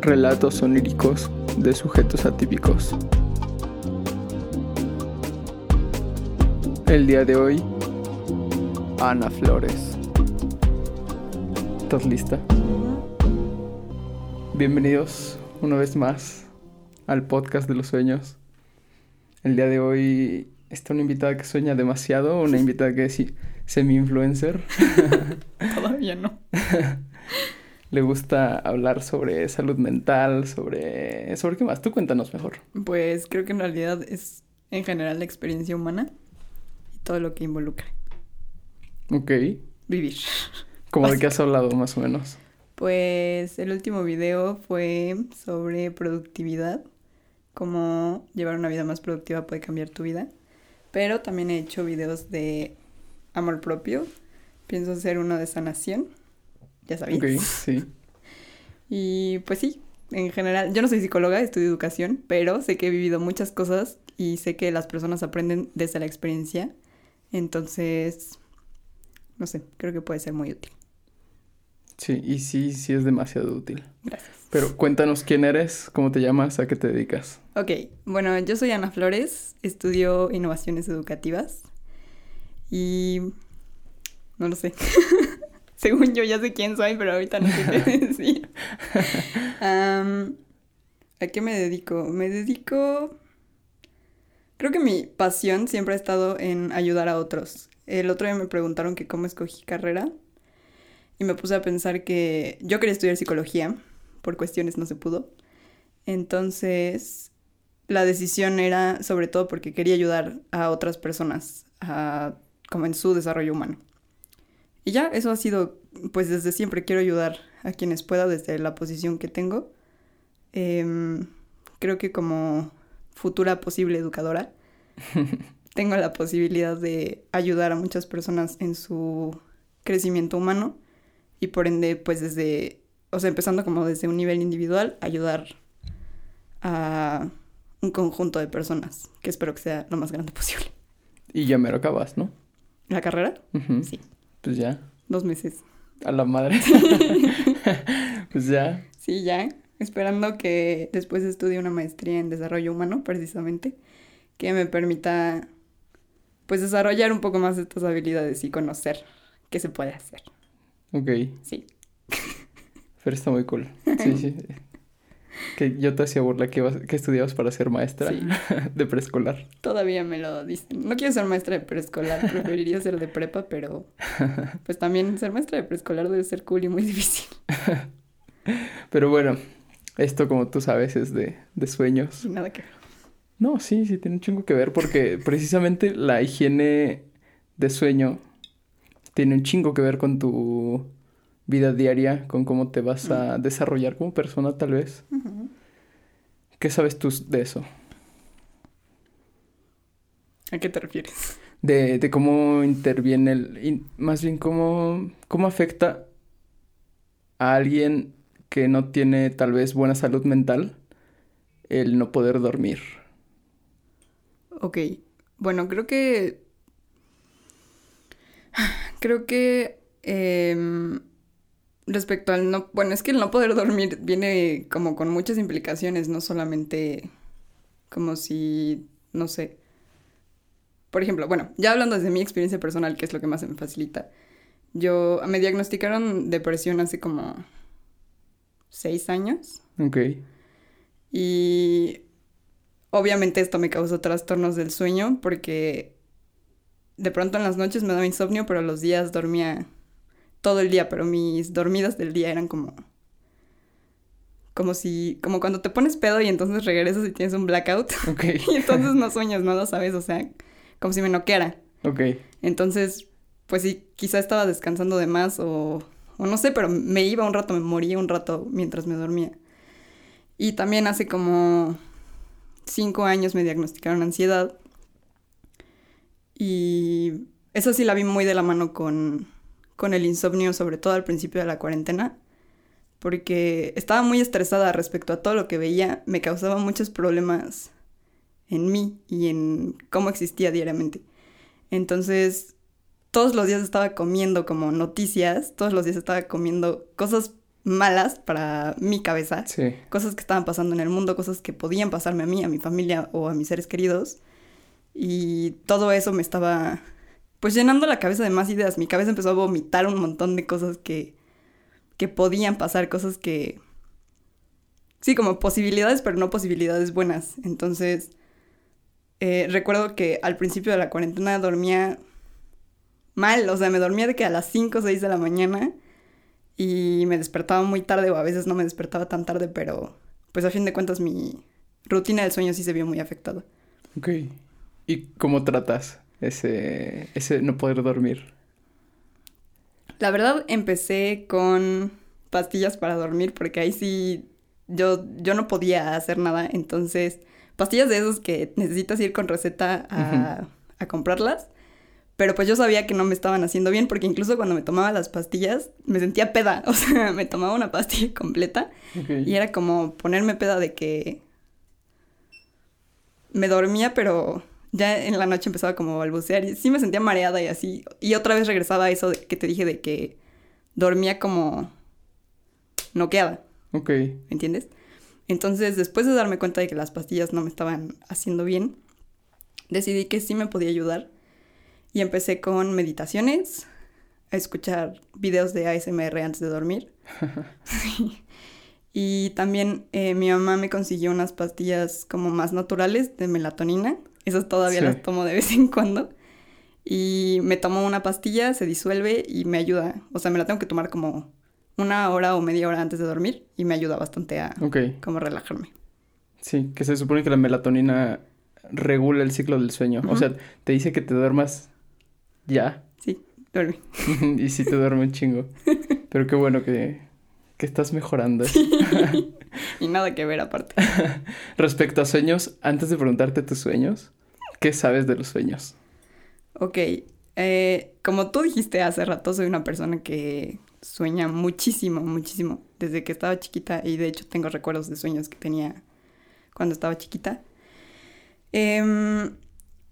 Relatos oníricos de sujetos atípicos. El día de hoy, Ana Flores. ¿Estás lista? Bienvenidos una vez más al podcast de los sueños. El día de hoy está una invitada que sueña demasiado, una invitada que es semi-influencer. Todavía no. Le gusta hablar sobre salud mental, sobre... ¿Sobre qué más? Tú cuéntanos mejor. Pues creo que en realidad es en general la experiencia humana y todo lo que involucra. Ok. Vivir. ¿Cómo de qué has hablado más o menos? Pues el último video fue sobre productividad, cómo llevar una vida más productiva puede cambiar tu vida. Pero también he hecho videos de amor propio. Pienso hacer uno de sanación. Ya sabéis. Ok, sí. Y pues sí, en general, yo no soy psicóloga, estudio educación, pero sé que he vivido muchas cosas y sé que las personas aprenden desde la experiencia. Entonces, no sé, creo que puede ser muy útil. Sí, y sí, sí es demasiado útil. Gracias. Pero cuéntanos quién eres, cómo te llamas, a qué te dedicas. Ok, bueno, yo soy Ana Flores, estudio innovaciones educativas y no lo sé. Según yo ya sé quién soy, pero ahorita no sé qué decir. ¿A qué me dedico? Me dedico... Creo que mi pasión siempre ha estado en ayudar a otros. El otro día me preguntaron que cómo escogí carrera y me puse a pensar que yo quería estudiar psicología, por cuestiones no se pudo. Entonces, la decisión era sobre todo porque quería ayudar a otras personas, a, como en su desarrollo humano. Y ya, eso ha sido, pues desde siempre quiero ayudar a quienes pueda desde la posición que tengo. Em, creo que como futura posible educadora, tengo la posibilidad de ayudar a muchas personas en su crecimiento humano y por ende, pues desde, o sea, empezando como desde un nivel individual, ayudar a un conjunto de personas, que espero que sea lo más grande posible. Y ya me lo acabas, ¿no? ¿La carrera? Sí, Pues ya, dos meses. a la madre. pues ya. Sí, ya. Esperando que después estudie una maestría en desarrollo humano, precisamente, que me permita, pues, desarrollar un poco más estas habilidades y conocer qué se puede hacer. Ok. Sí. Pero está muy cool. Sí, sí. Que yo te hacía burla que, ibas- que estudiabas para ser maestra Sí. de preescolar. Todavía me lo dicen. No quiero ser maestra de preescolar, preferiría ser de prepa, pero pues también ser maestra de preescolar debe ser cool y muy difícil. Pero bueno, esto como tú sabes es de, de sueños. Nada que ver. No, sí, sí, tiene un chingo que ver porque precisamente la higiene de sueño tiene un chingo que ver con tu vida diaria, con cómo te vas a desarrollar como persona tal vez. ¿Qué sabes tú de eso? ¿A qué te refieres? De, de cómo interviene el... in- más bien cómo, cómo afecta a alguien que no tiene tal vez buena salud mental el no poder dormir. Ok, bueno, creo que... Creo que... em, respecto al no... Bueno, es que el no poder dormir viene como con muchas implicaciones, no solamente como si, no sé. Por ejemplo, bueno, ya hablando desde mi experiencia personal, que es lo que más me facilita. Yo me diagnosticaron depresión hace como seis años. Ok. Y obviamente esto me causó trastornos del sueño porque de pronto en las noches me daba insomnio, pero los días dormía todo el día, pero mis dormidas del día eran como como si como cuando te pones pedo y entonces regresas y tienes un blackout Ok. y entonces no sueñas nada, ¿sabes? O sea, como si me noqueara. Ok. Entonces, pues sí, quizá estaba descansando de más o, o no sé, pero me iba un rato, me moría un rato mientras me dormía. Y también hace como cinco años me diagnosticaron ansiedad. Y esa sí la vi muy de la mano con, con el insomnio, sobre todo al principio de la cuarentena. Porque estaba muy estresada respecto a todo lo que veía, me causaba muchos problemas en mí y en cómo existía diariamente. Entonces, todos los días estaba comiendo como noticias, todos los días estaba comiendo cosas malas para mi cabeza, Sí. cosas que estaban pasando en el mundo, cosas que podían pasarme a mí, a mi familia o a mis seres queridos. Y todo eso me estaba pues llenando la cabeza de más ideas. Mi cabeza empezó a vomitar un montón de cosas que, que podían pasar, cosas que... Sí, como posibilidades, pero no posibilidades buenas. Entonces, eh, recuerdo que al principio de la cuarentena dormía mal, o sea, me dormía de que a las 5 o 6 de la mañana y me despertaba muy tarde o a veces no me despertaba tan tarde, pero pues a fin de cuentas mi rutina del sueño sí se vio muy afectada. Ok. ¿Y cómo tratas ese, ese no poder dormir? La verdad empecé con pastillas para dormir porque ahí sí yo, yo no podía hacer nada, entonces pastillas de esos que necesitas ir con receta a, a comprarlas. Pero pues yo sabía que no me estaban haciendo bien porque incluso cuando me tomaba las pastillas me sentía peda. O sea, me tomaba una pastilla completa y era como ponerme peda de que me dormía, pero ya en la noche empezaba como a balbucear y sí me sentía mareada y así. Y otra vez regresaba a eso de- que te dije de que dormía como noqueada, Ok. ¿me entiendes? Entonces, después de darme cuenta de que las pastillas no me estaban haciendo bien, decidí que sí me podía ayudar y empecé con meditaciones, a escuchar videos de ASMR antes de dormir. Sí. Y también eh, mi mamá me consiguió unas pastillas como más naturales de melatonina. Esas todavía Sí. las tomo de vez en cuando. Y me tomo una pastilla, se disuelve y me ayuda. O sea, me la tengo que tomar como una hora o media hora antes de dormir y me ayuda bastante a como relajarme. Sí, que se supone que la melatonina regula el ciclo del sueño. O sea, te dice que te duermas ya. Sí, duerme. y sí te duerme un chingo. Pero qué bueno que, que estás mejorando. Y nada que ver aparte. Respecto a sueños, antes de preguntarte tus sueños, ¿qué sabes de los sueños? Ok, eh, como tú dijiste hace rato, soy una persona que sueña muchísimo, muchísimo, desde que estaba chiquita y de hecho tengo recuerdos de sueños que tenía cuando estaba chiquita. Em,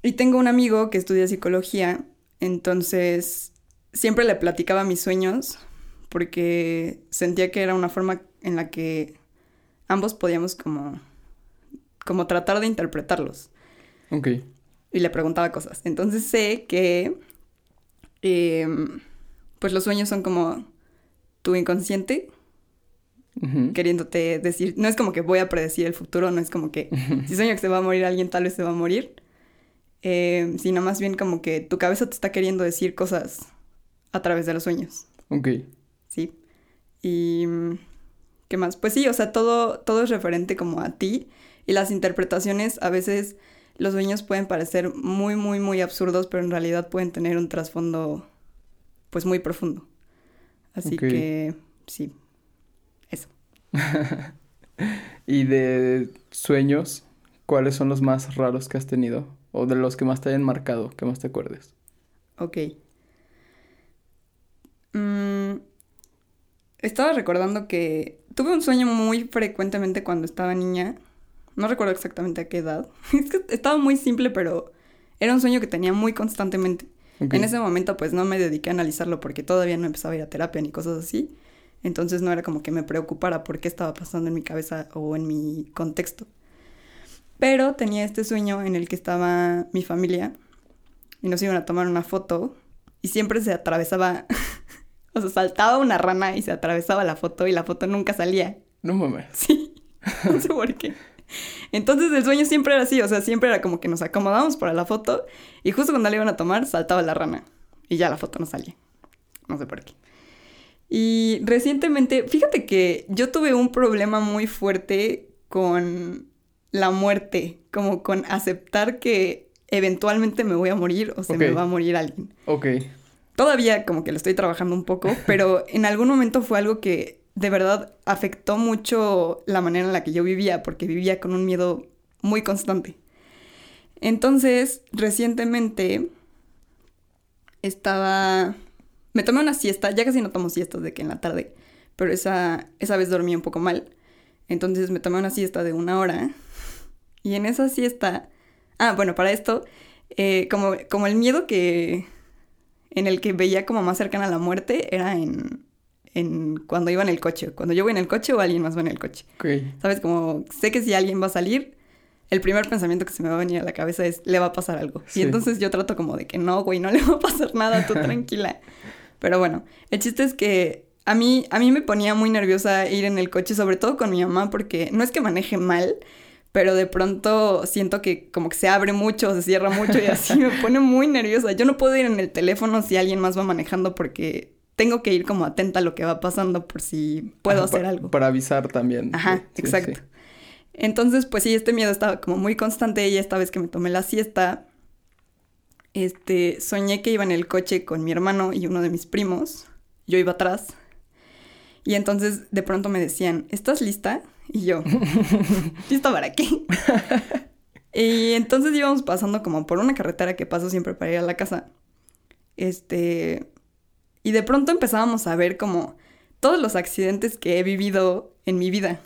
y tengo un amigo que estudia psicología, entonces siempre le platicaba mis sueños porque sentía que era una forma en la que ambos podíamos como, como tratar de interpretarlos Ok. Y le preguntaba cosas. Entonces sé que em, pues los sueños son como tu inconsciente queriéndote decir, no es como que voy a predecir el futuro, no es como que si sueño que se va a morir alguien, tal vez se va a morir, Em, sino más bien como que tu cabeza te está queriendo decir cosas a través de los sueños, Ok. ¿sí? Y mm, ¿qué más? Pues sí, o sea, todo, todo es referente como a ti y las interpretaciones a veces los sueños pueden parecer muy, muy, muy absurdos, pero en realidad pueden tener un trasfondo pues muy profundo. Así que sí, eso. Y de sueños, ¿cuáles son los más raros que has tenido? O de los que más te hayan marcado, que más te acuerdes. Ok. Mm, estaba recordando que tuve un sueño muy frecuentemente cuando estaba niña. No recuerdo exactamente a qué edad. Es que estaba muy simple, pero era un sueño que tenía muy constantemente. En ese momento pues no me dediqué a analizarlo porque todavía no empezaba a ir a terapia ni cosas así. Entonces no era como que me preocupara por qué estaba pasando en mi cabeza o en mi contexto. Pero tenía este sueño en el que estaba mi familia y nos iban a tomar una foto y siempre se atravesaba, o sea, saltaba una rana y se atravesaba la foto y la foto nunca salía. No mames. Sí, no sé por qué. Entonces el sueño siempre era así, o sea, siempre era como que nos acomodamos para la foto y justo cuando la iban a tomar saltaba la rana y ya la foto no salía. No sé por qué. Y recientemente, fíjate que yo tuve un problema muy fuerte con la muerte, como con aceptar que eventualmente me voy a morir o se me va a morir alguien. Ok. Todavía como que lo estoy trabajando un poco, pero en algún momento fue algo que de verdad afectó mucho la manera en la que yo vivía, porque vivía con un miedo muy constante. Entonces, recientemente estaba... Me tomé una siesta, ya casi no tomo siestas de que en la tarde, pero esa, esa vez dormí un poco mal. Entonces me tomé una siesta de una hora y en esa siesta... Ah, bueno, para esto, eh, como, como el miedo que... en el que veía como más cercana a la muerte era en, en cuando iba en el coche. Cuando yo voy en el coche o alguien más va en el coche. Ok. ¿Sabes? Como sé que si alguien va a salir, el primer pensamiento que se me va a venir a la cabeza es, le va a pasar algo. Sí. Y entonces yo trato como de que no, güey, no le va a pasar nada, tú tranquila. Pero bueno, el chiste es que a mí, a mí me ponía muy nerviosa ir en el coche, sobre todo con mi mamá, porque no es que maneje mal, pero de pronto siento que como que se abre mucho, se cierra mucho y así me pone muy nerviosa. Yo no puedo ir en el teléfono si alguien más va manejando porque tengo que ir como atenta a lo que va pasando por si puedo Ajá, hacer algo. Para avisar también. Ajá, sí, exacto. sí. Entonces, pues sí, este miedo estaba como muy constante y esta vez que me tomé la siesta, este, soñé que iba en el coche con mi hermano y uno de mis primos. Yo iba atrás. Y entonces de pronto me decían, ¿estás lista? Y yo, ¿lista para qué? y entonces íbamos pasando como por una carretera que paso siempre para ir a la casa. Este, y de pronto empezábamos a ver como todos los accidentes que he vivido en mi vida.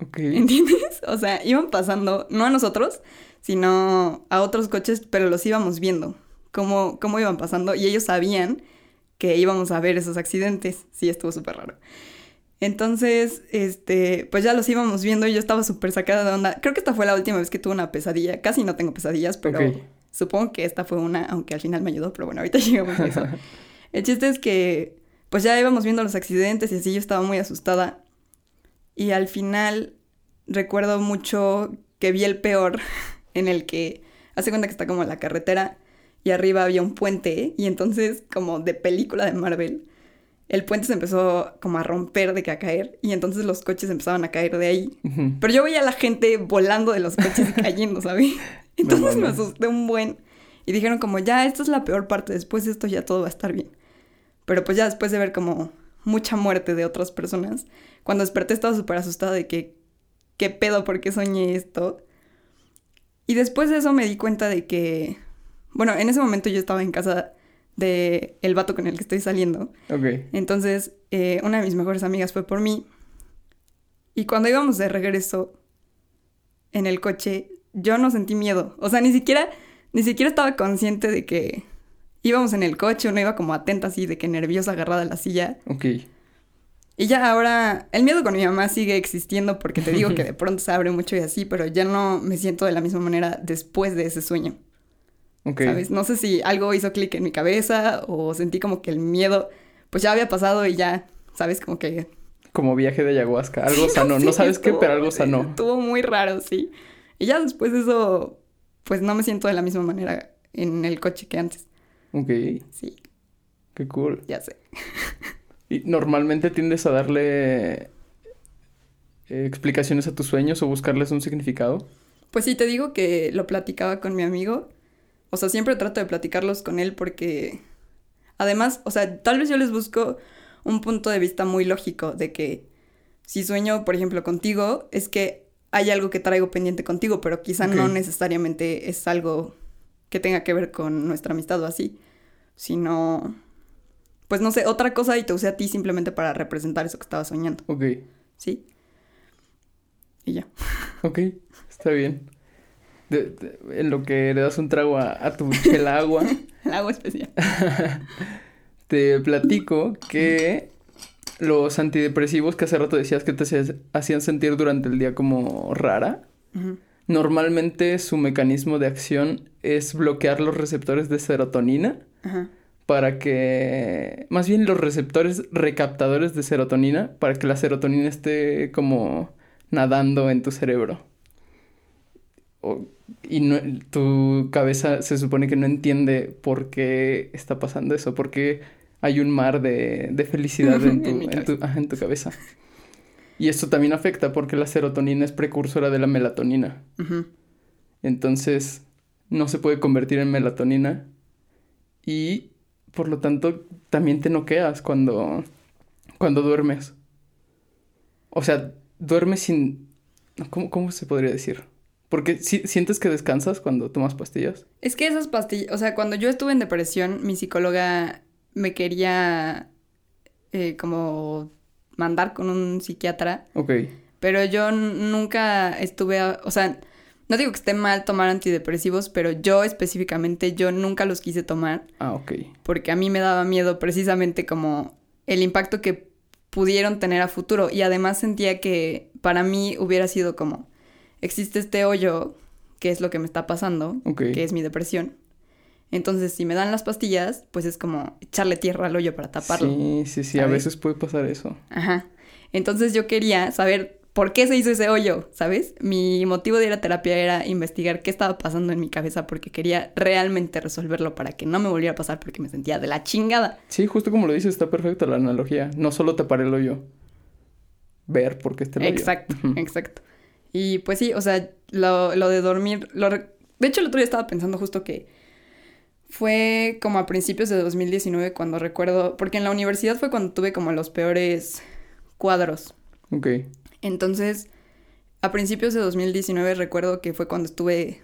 Ok. ¿Entiendes? O sea, iban pasando, no a nosotros, sino a otros coches, pero los íbamos viendo, cómo, cómo iban pasando, y ellos sabían que íbamos a ver esos accidentes. Sí, estuvo súper raro. Entonces, este, pues ya los íbamos viendo y yo estaba súper sacada de onda. Creo que esta fue la última vez que tuve una pesadilla. Casi no tengo pesadillas, pero Ok. supongo que esta fue una, aunque al final me ayudó, pero bueno, ahorita llegamos a eso. El chiste es que, pues ya íbamos viendo los accidentes y así yo estaba muy asustada. Y al final recuerdo mucho que vi el peor en el que hace cuenta que está como la carretera y arriba había un puente y entonces como de película de Marvel el puente se empezó como a romper de que a caer y entonces los coches empezaban a caer de ahí. Pero yo veía a la gente volando de los coches y cayendo, ¿sabes? Entonces me asusté un buen. Y dijeron como, ya, esta es la peor parte, después de esto ya todo va a estar bien. Pero pues ya después de ver como mucha muerte de otras personas, cuando desperté estaba súper asustada de que, ¿qué pedo? ¿Por qué soñé esto? Y después de eso me di cuenta de que, bueno, en ese momento yo estaba en casa de el vato con el que estoy saliendo. Ok. Entonces, eh, una de mis mejores amigas fue por mí. Y cuando íbamos de regreso en el coche, yo no sentí miedo. O sea, ni siquiera, ni siquiera estaba consciente de que íbamos en el coche, uno iba como atenta así, de que nerviosa agarrada a la silla. Ok. Y ya ahora, el miedo con mi mamá sigue existiendo porque te digo que de pronto se abre mucho y así, pero ya no me siento de la misma manera después de ese sueño. Ok. ¿Sabes? No sé si algo hizo clic en mi cabeza o sentí como que el miedo pues ya había pasado y ya, ¿sabes? Como que... Como viaje de ayahuasca. Algo sano. no Sí, sabes qué, estuvo- pero algo sano. Estuvo muy raro, sí. Y ya después de eso, pues no me siento de la misma manera en el coche que antes. Ok. Sí, Qué cool. ya sé. ¿Y normalmente tiendes a darle eh, explicaciones a tus sueños o buscarles un significado? Pues sí, te digo que lo platicaba con mi amigo. O sea, siempre trato de platicarlos con él porque... Además, o sea, tal vez yo les busco un punto de vista muy lógico de que si sueño, por ejemplo, contigo, es que hay algo que traigo pendiente contigo, pero quizá no necesariamente es algo que tenga que ver con nuestra amistad o así, sino, pues no sé, otra cosa y te usé a ti simplemente para representar eso que estaba soñando, Ok. ¿sí? Y ya. Ok. Está bien. De- de- en lo que le das un trago a, a tu chela agua, El agua especial. te platico que los antidepresivos que hace rato decías que te hacían sentir durante el día como rara, Ujú. Normalmente su mecanismo de acción es bloquear los receptores de serotonina Ajá. para que, más bien los receptores recaptadores de serotonina, para que la serotonina esté como nadando en tu cerebro. O- y no- tu cabeza se supone que no entiende por qué está pasando eso, porque hay un mar de, de felicidad en tu, En tu- en tu cabeza. Y esto también afecta porque la serotonina es precursora de la melatonina. Entonces no se puede convertir en melatonina y por lo tanto también te noqueas cuando, cuando duermes. O sea, duermes sin... ¿Cómo, cómo se podría decir? Porque si, sientes que descansas cuando tomas pastillas. Es que esas pastillas, o sea, cuando yo estuve en depresión, mi psicóloga me quería eh, como mandar con un psiquiatra, Ok, pero yo nunca estuve, a- o sea, no digo que esté mal tomar antidepresivos, pero yo específicamente, yo nunca los quise tomar ah, ok. porque a mí me daba miedo precisamente como el impacto que pudieron tener a futuro. Y además sentía que para mí hubiera sido como, existe este hoyo, que es lo que me está pasando, Ok. que es mi depresión. Entonces, si me dan las pastillas, pues es como echarle tierra al hoyo para taparlo. Sí, sí, sí, a veces puede pasar eso. Ajá. Entonces yo quería saber por qué se hizo ese hoyo, ¿sabes? Mi motivo de ir a terapia era investigar qué estaba pasando en mi cabeza porque quería realmente resolverlo para que no me volviera a pasar porque me sentía de la chingada. Sí, justo como lo dices, está perfecta la analogía. No solo tapar el hoyo, ver por qué está el hoyo. Exacto, exacto. Y pues sí, o sea, lo, lo de dormir, lo de hecho el otro día estaba pensando justo que fue como a principios de 2019 cuando recuerdo, porque en la universidad fue cuando tuve como los peores cuadros. Ok. Entonces, a principios de 2019 recuerdo que fue cuando estuve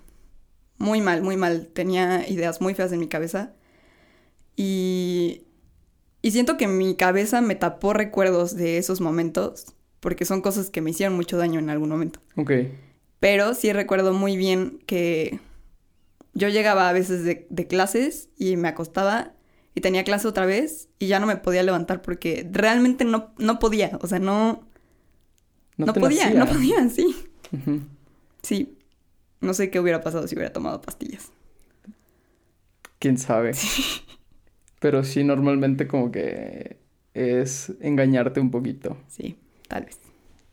muy mal, muy mal. Tenía ideas muy feas en mi cabeza. Y, y siento que mi cabeza me tapó recuerdos de esos momentos, porque son cosas que me hicieron mucho daño en algún momento. Ok. Pero sí recuerdo muy bien que yo llegaba a veces de, de clases y me acostaba y tenía clase otra vez y ya no me podía levantar porque realmente no, no podía, o sea, no, no, podía, nacía. no podía, sí. Sí. No sé qué hubiera pasado si hubiera tomado pastillas. Quién sabe. Pero sí, normalmente como que es engañarte un poquito. Sí, tal vez.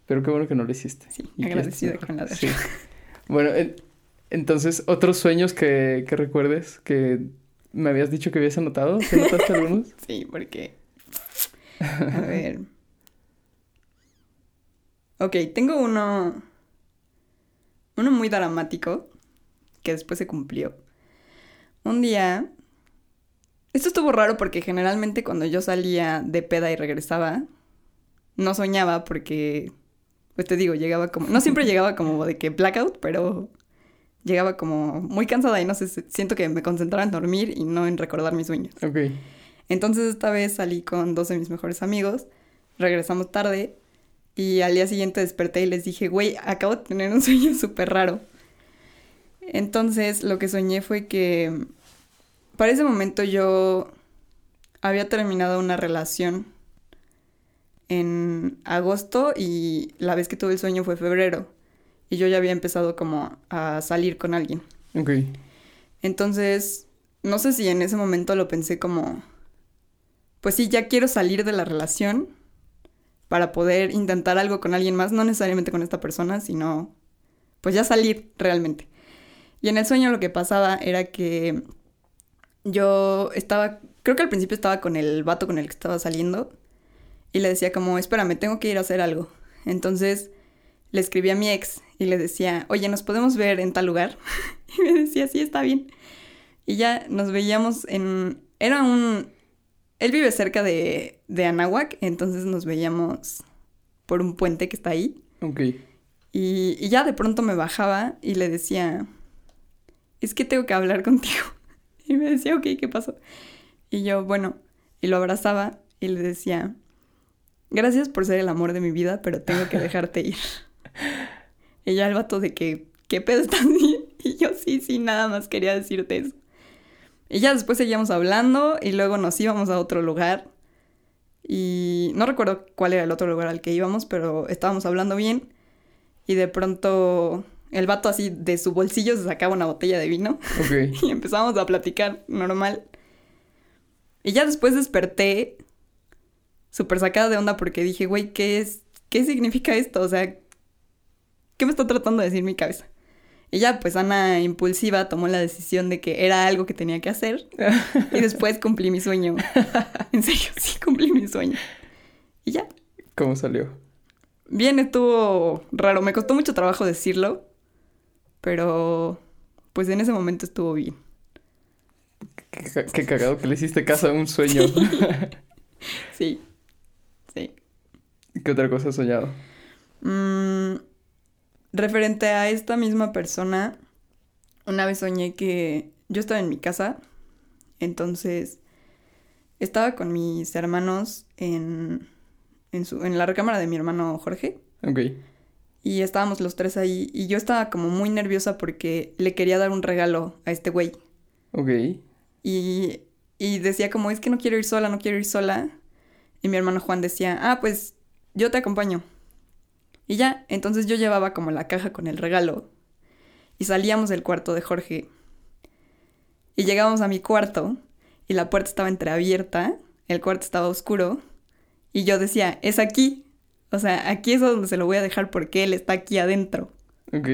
Pero qué bueno que no lo hiciste. Sí, agradecida con la mejor. de Sí. Bueno, en- entonces, ¿otros sueños que, que recuerdes que me habías dicho que habías anotado? ¿Sí anotaste algunos? Sí, porque... A ver. Ok, tengo uno... Uno muy dramático que después se cumplió. Un día... Esto estuvo raro porque generalmente cuando yo salía de peda y regresaba, no soñaba porque, pues te digo, llegaba como... No siempre llegaba como de que blackout, pero llegaba como muy cansada y no sé, siento que me concentraba en dormir y no en recordar mis sueños. Ok. Entonces esta vez salí con dos de mis mejores amigos, regresamos tarde y al día siguiente desperté y les dije, güey, acabo de tener un sueño súper raro. Entonces lo que soñé fue que para ese momento yo había terminado una relación en agosto y la vez que tuve el sueño fue febrero y yo ya había empezado como a salir con alguien. Ok. Entonces, no sé si en ese momento lo pensé como, pues sí, ya quiero salir de la relación para poder intentar algo con alguien más, no necesariamente con esta persona, sino pues ya salir realmente. Y en el sueño lo que pasaba era que yo estaba, creo que al principio estaba con el vato con el que estaba saliendo y le decía como, espérame, tengo que ir a hacer algo. Entonces le escribí a mi ex y le decía, oye, ¿nos podemos ver en tal lugar? y me decía, sí, está bien. Y ya nos veíamos en... Era un... Él vive cerca de, de Anáhuac, entonces nos veíamos por un puente que está ahí. Ok. Y, y ya de pronto me bajaba y le decía, es que tengo que hablar contigo. Y me decía, ok, ¿qué pasó? Y yo, bueno, y lo abrazaba y le decía, gracias por ser el amor de mi vida, pero tengo que dejarte ir. Y ya el vato de que, ¿qué pedo estás bien? Y yo, sí, sí, nada más quería decirte eso. Y ya después seguíamos hablando y luego nos íbamos a otro lugar. Y no recuerdo cuál era el otro lugar al que íbamos, pero estábamos hablando bien. Y de pronto el vato así de su bolsillo se sacaba una botella de vino Ok. y empezamos a platicar normal. Y ya después desperté súper sacada de onda porque dije, güey, ¿qué es? ¿Qué significa esto? O sea, ¿qué me está tratando de decir mi cabeza? Y ya, pues Ana impulsiva tomó la decisión de que era algo que tenía que hacer. Y después cumplí mi sueño. En serio, sí cumplí mi sueño. Y ya. ¿Cómo salió? Bien, estuvo raro. Me costó mucho trabajo decirlo. Pero, pues en ese momento estuvo bien. Qué, ca- qué cagado que le hiciste caso a un sueño. Sí. Sí. ¿Qué otra cosa has soñado? Mm, referente a esta misma persona, una vez soñé que yo estaba en mi casa, entonces estaba con mis hermanos en, en, su, en la recámara de mi hermano Jorge Ok. y estábamos los tres ahí y yo estaba como muy nerviosa porque le quería dar un regalo a este güey Ok. y, y decía como es que no quiero ir sola, no quiero ir sola. Y mi hermano Juan decía, ah, pues yo te acompaño. Y ya, entonces yo llevaba como la caja con el regalo. Y salíamos del cuarto de Jorge. Y llegamos a mi cuarto. Y la puerta estaba entreabierta. El cuarto estaba oscuro. Y yo decía, es aquí. O sea, aquí es donde se lo voy a dejar porque él está aquí adentro. Ok.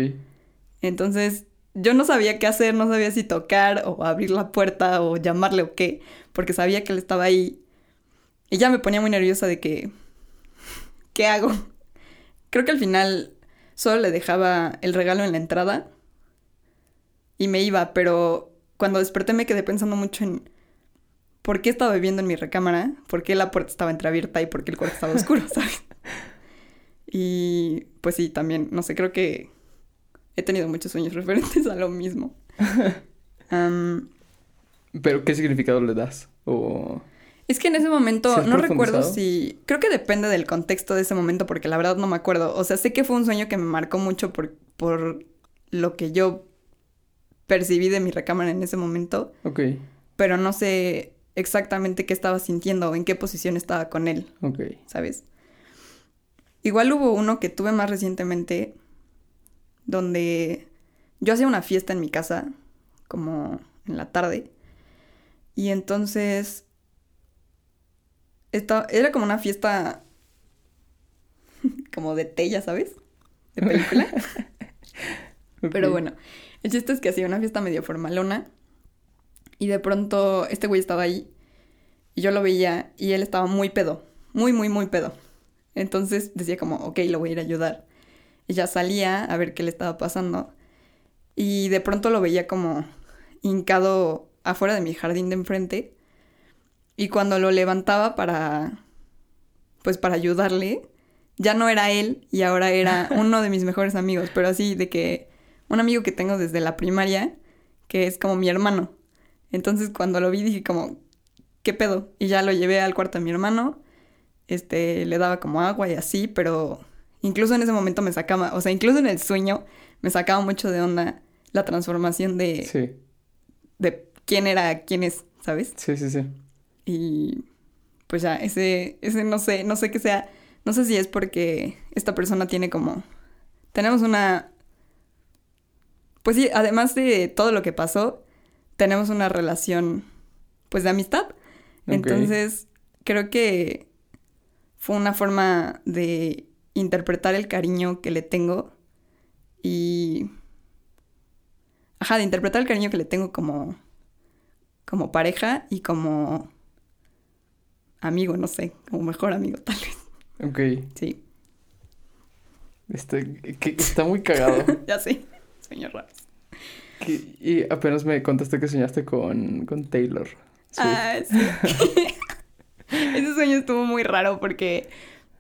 Entonces, yo no sabía qué hacer, no sabía si tocar o abrir la puerta o llamarle o qué, porque sabía que él estaba ahí. Y ya me ponía muy nerviosa de que, ¿qué hago? Creo que al final solo le dejaba el regalo en la entrada y me iba, pero cuando desperté me quedé pensando mucho en por qué estaba viviendo en mi recámara, por qué la puerta estaba entreabierta y por qué el cuarto estaba oscuro, ¿sabes? Y pues sí, también, no sé, creo que he tenido muchos sueños referentes a lo mismo. Am, Pero, ¿qué significado le das? O... es que en ese momento, ¿Sí has no recuerdo si... Creo que depende del contexto de ese momento porque la verdad no me acuerdo. O sea, sé que fue un sueño que me marcó mucho por, por lo que yo percibí de mi recámara en ese momento, Ok, pero no sé exactamente qué estaba sintiendo o en qué posición estaba con él. ok. ¿sabes? Igual hubo uno que tuve más recientemente donde yo hacía una fiesta en mi casa, como en la tarde, y entonces esta- era como una fiesta como de ya sabes, de película. Pero bueno, el chiste es que hacía una fiesta medio formalona y de pronto este güey estaba ahí y yo lo veía y él estaba muy pedo, muy, muy, muy pedo. Entonces decía como, ok, lo voy a ir a ayudar. Y ya salía a ver qué le estaba pasando y de pronto lo veía como hincado afuera de mi jardín de enfrente y cuando lo levantaba para, pues para ayudarle, ya no era él y ahora era uno de mis mejores amigos, pero así de que un amigo que tengo desde la primaria, que es como mi hermano. Entonces cuando lo vi dije como, ¿qué pedo? Y ya lo llevé al cuarto de mi hermano, este, le daba como agua y así, pero incluso en ese momento me sacaba, o sea, incluso en el sueño me sacaba mucho de onda la transformación de, Sí, de quién era, quién es, ¿sabes? sí, sí, sí. Y pues ya, ese, ese no sé, no sé qué sea, no sé si es porque esta persona tiene como, tenemos una, pues sí, además de todo lo que pasó, tenemos una relación, pues de amistad. Entonces, creo que fue una forma de interpretar el cariño que le tengo y... Ajá, de interpretar el cariño que le tengo como, como pareja y como amigo, no sé, como mejor amigo tal vez. Ok. Sí, Este, que está muy cagado. ya sé, sueños raros. Y apenas me contaste que soñaste con, con Taylor. Swift. Ah, sí. Ese sueño estuvo muy raro porque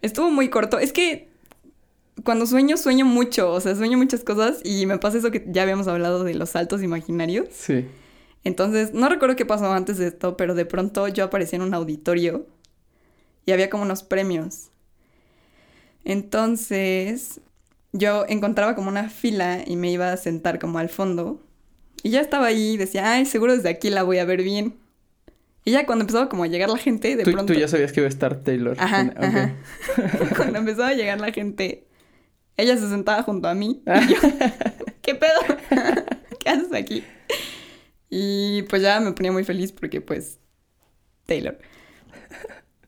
estuvo muy corto. Es que cuando sueño, sueño mucho. O sea, sueño muchas cosas y me pasa eso que ya habíamos hablado de los saltos imaginarios. Sí. Entonces, no recuerdo qué pasó antes de esto, pero de pronto yo aparecí en un auditorio y había como unos premios. Entonces, yo encontraba como una fila y me iba a sentar como al fondo. Y ya estaba ahí y decía, ay, seguro desde aquí la voy a ver bien. Y ya cuando empezaba como a llegar la gente, de Tú, pronto... tú ya sabías que iba a estar Taylor. Ajá, Ok. ajá. cuando empezaba a llegar la gente, ella se sentaba junto a mí. Y yo, ¿qué pedo? ¿Qué haces aquí? Y pues ya me ponía muy feliz porque pues Taylor.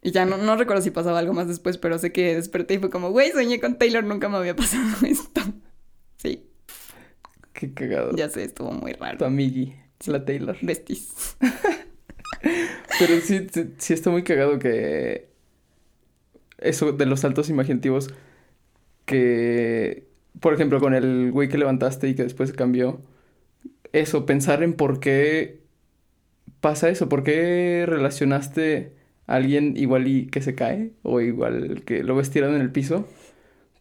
Y ya no, no recuerdo si pasaba algo más después, pero sé que desperté y fue como, güey, soñé con Taylor, nunca me había pasado esto. Sí, Qué cagado. ya sé, estuvo muy Tu raro. amigui, la Taylor. Besties. Pero sí, sí, sí está muy cagado que... Eso de los saltos imaginativos que... Por ejemplo, con el güey que levantaste y que después se cambió. Eso, pensar en por qué pasa eso. ¿Por qué relacionaste a alguien igual y que se cae? O igual que lo ves tirado en el piso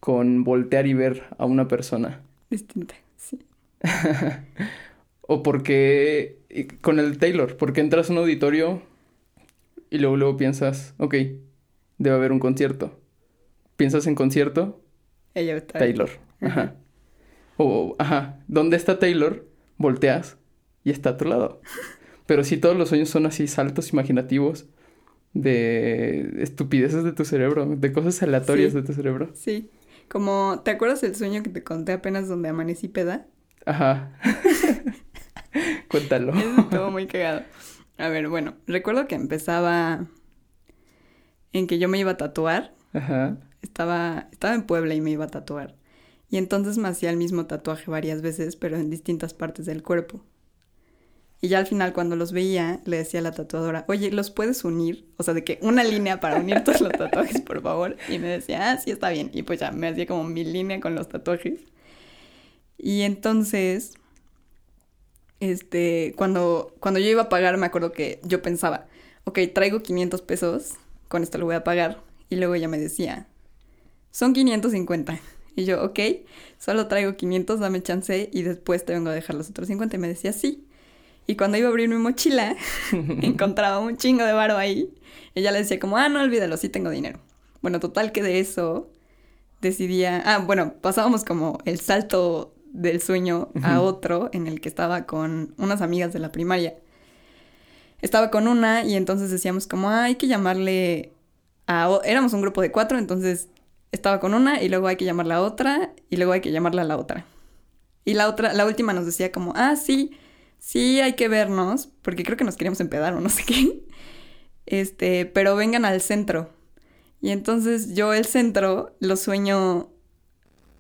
con voltear y ver a una persona. Distinta, sí. O porque y con el Taylor, porque entras a un auditorio y luego, luego piensas, ok, debe haber un concierto. Piensas en concierto, Ella está Taylor. Ajá. O, ajá, ¿dónde está Taylor? Volteas y está a tu lado. Pero si todos los sueños son así, saltos imaginativos, de estupideces de tu cerebro, de cosas aleatorias Sí. de tu cerebro. Sí. Como, ¿te acuerdas el sueño que te conté apenas donde amanecí peda? Ajá. Cuéntalo. Eso estuvo muy cagado. A ver, bueno, recuerdo que empezaba en que yo me iba a tatuar. Ajá. Estaba, estaba en Puebla y me iba a tatuar. Y entonces me hacía el mismo tatuaje varias veces, pero en distintas partes del cuerpo. Y ya al final, cuando los veía, le decía a la tatuadora, oye, ¿los puedes unir? O sea, de que una línea para unir todos los tatuajes, por favor. Y me decía, ah, sí, está bien. Y pues ya me hacía como mi línea con los tatuajes. Y entonces, este, cuando, cuando yo iba a pagar, me acuerdo que yo pensaba, ok, traigo 500 pesos, con esto lo voy a pagar. Y luego ella me decía, son 550. Y yo, ok, solo traigo 500, dame chance y después te vengo a dejar los otros 50. Y me decía, sí. Y cuando iba a abrir mi mochila, encontraba un chingo de varo ahí. Y ella le decía como, ah, no olvídalo, sí tengo dinero. Bueno, total que de eso decidía, ah, bueno, pasábamos como el salto del sueño a otro en el que estaba con unas amigas de la primaria. Estaba con una y entonces decíamos como, ah, hay que llamarle a... Éramos un grupo de cuatro, entonces estaba con una y luego hay que llamarla a otra y luego hay que llamarla a la otra. Y la otra, la última nos decía como, ah, sí, sí hay que vernos, porque creo que nos queríamos empedar o no sé qué. Este, pero vengan al centro. Y entonces yo el centro lo sueño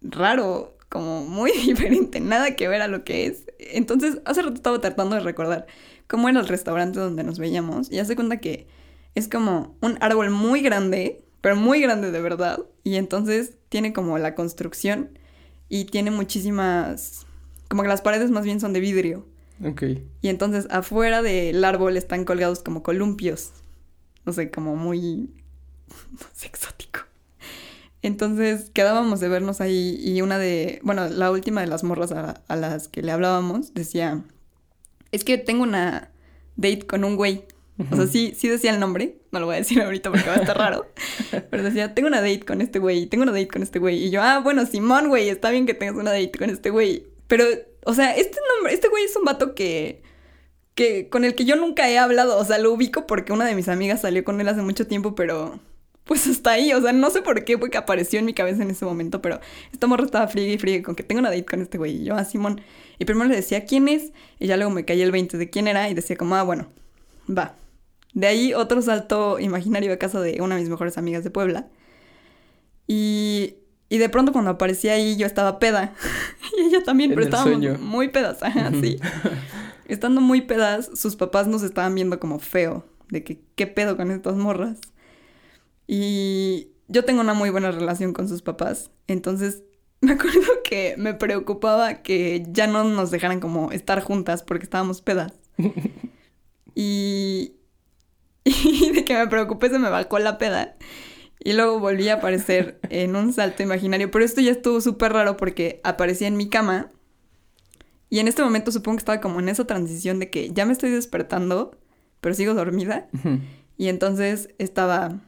raro, como muy diferente, nada que ver a lo que es. Entonces, hace rato estaba tratando de recordar cómo era el restaurante donde nos veíamos y hace cuenta que es como un árbol muy grande, pero muy grande de verdad, y entonces tiene como la construcción y tiene muchísimas, como que las paredes más bien son de vidrio. Ok. Y entonces afuera del árbol están colgados como columpios. No sé, como muy no sé, exótico. Entonces quedábamos de vernos ahí y una de, bueno, la última de las morras a, a las que le hablábamos decía, es que tengo una date con un güey. O sea, sí, sí decía el nombre, no lo voy a decir ahorita porque va a estar raro, pero decía, tengo una date con este güey, tengo una date con este güey. Y yo, ah, bueno, Simón, güey, está bien que tengas una date con este güey. Pero, o sea, este nombre, este güey es un vato que, que, con el que yo nunca he hablado, o sea, lo ubico porque una de mis amigas salió con él hace mucho tiempo, pero pues hasta ahí, o sea, no sé por qué fue que apareció en mi cabeza en ese momento, pero esta morra estaba friegue y friegue con que tengo una date con este güey. Y yo, ah, Simón. Y primero le decía, ¿quién es? Y ya luego me caía el 20 de quién era y decía como, ah, bueno, va. De ahí otro salto imaginario a casa de una de mis mejores amigas de Puebla. Y, y de pronto cuando aparecía ahí yo estaba peda. y ella también, En pero estábamos muy pedas, sí. Estando muy pedas, sus papás nos estaban viendo como feo, de que qué pedo con estas morras. Y yo tengo una muy buena relación con sus papás, entonces me acuerdo que me preocupaba que ya no nos dejaran como estar juntas porque estábamos pedas. Y, y de que me preocupé se me bajó la peda. Y luego volví a aparecer en un salto imaginario. Pero esto ya estuvo súper raro porque aparecía en mi cama. Y en este momento supongo que estaba como en esa transición de que ya me estoy despertando, pero sigo dormida. Y entonces estaba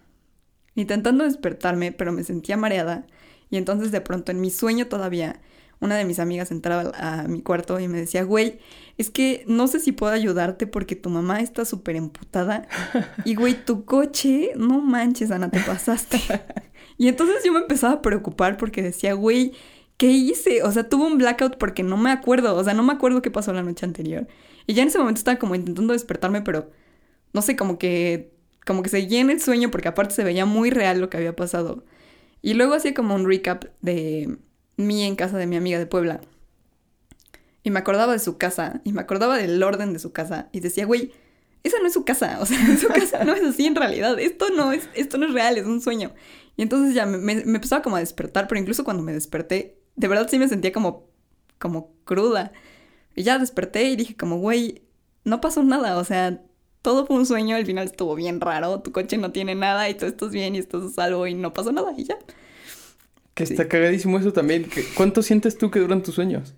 intentando despertarme, pero me sentía mareada. Y entonces de pronto en mi sueño todavía, una de mis amigas entraba a mi cuarto y me decía, güey, es que no sé si puedo ayudarte porque tu mamá está súper emputada. Y güey, tu coche, no manches, Ana, te pasaste. Y entonces yo me empezaba a preocupar porque decía, güey, ¿qué hice? O sea, tuve un blackout porque no me acuerdo. O sea, no me acuerdo qué pasó la noche anterior. Y ya en ese momento estaba como intentando despertarme, pero no sé, como que, como que seguía en el sueño porque aparte se veía muy real lo que había pasado. Y luego hacía como un recap de mí en casa de mi amiga de Puebla. Y me acordaba de su casa, y me acordaba del orden de su casa, y decía, güey, esa no es su casa, o sea, su casa no es así en realidad, esto no es, esto no es real, es un sueño. Y entonces ya me, me, empezaba como a despertar, pero incluso cuando me desperté, de verdad sí me sentía como, como cruda. Y ya desperté y dije como, güey, no pasó nada, o sea, todo fue un sueño, al final estuvo bien raro, tu coche no tiene nada y tú estás bien y estás a salvo y no pasó nada y ya. Que Sí. está cagadísimo eso también. ¿Cuánto sientes tú que duran tus sueños?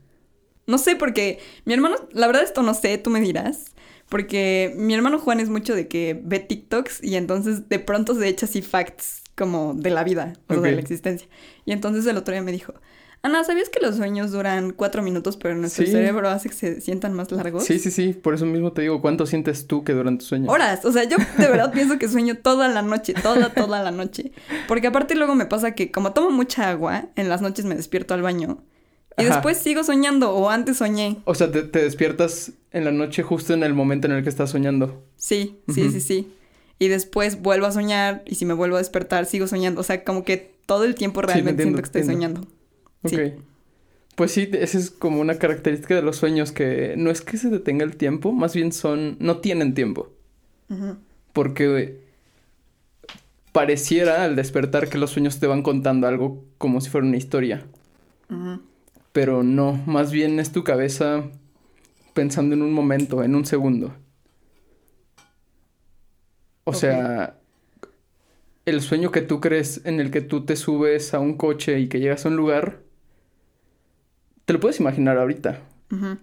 No sé, porque mi hermano, la verdad esto no sé, tú me dirás. Porque mi hermano Juan es mucho de que ve TikToks y entonces de pronto se echa así facts como de la vida, o de la existencia. Y entonces el otro día me dijo, Ana, ¿sabías que los sueños duran cuatro minutos, pero nuestro Sí. cerebro hace que se sientan más largos? Sí, sí, sí. Por eso mismo te digo, ¿cuánto sientes tú que duran tus sueños? Horas. O sea, yo de verdad pienso que sueño toda la noche, toda, toda la noche. Porque aparte luego me pasa que como tomo mucha agua, en las noches me despierto al baño. Y Ajá. después sigo soñando, o antes soñé. O sea, te, te despiertas en la noche justo en el momento en el que estás soñando. Sí, sí, sí, sí. Y después vuelvo a soñar, y si me vuelvo a despertar, sigo soñando. O sea, como que todo el tiempo te realmente entiendo, siento que estoy soñando. Sí. Ok. Pues sí, esa es como una característica de los sueños que no es que se detenga el tiempo, más bien son, no tienen tiempo. Porque pareciera al despertar que los sueños te van contando algo como si fuera una historia. Pero no, más bien es tu cabeza pensando en un momento, en un segundo. O sea, el sueño que tú crees en el que tú te subes a un coche y que llegas a un lugar, te lo puedes imaginar ahorita,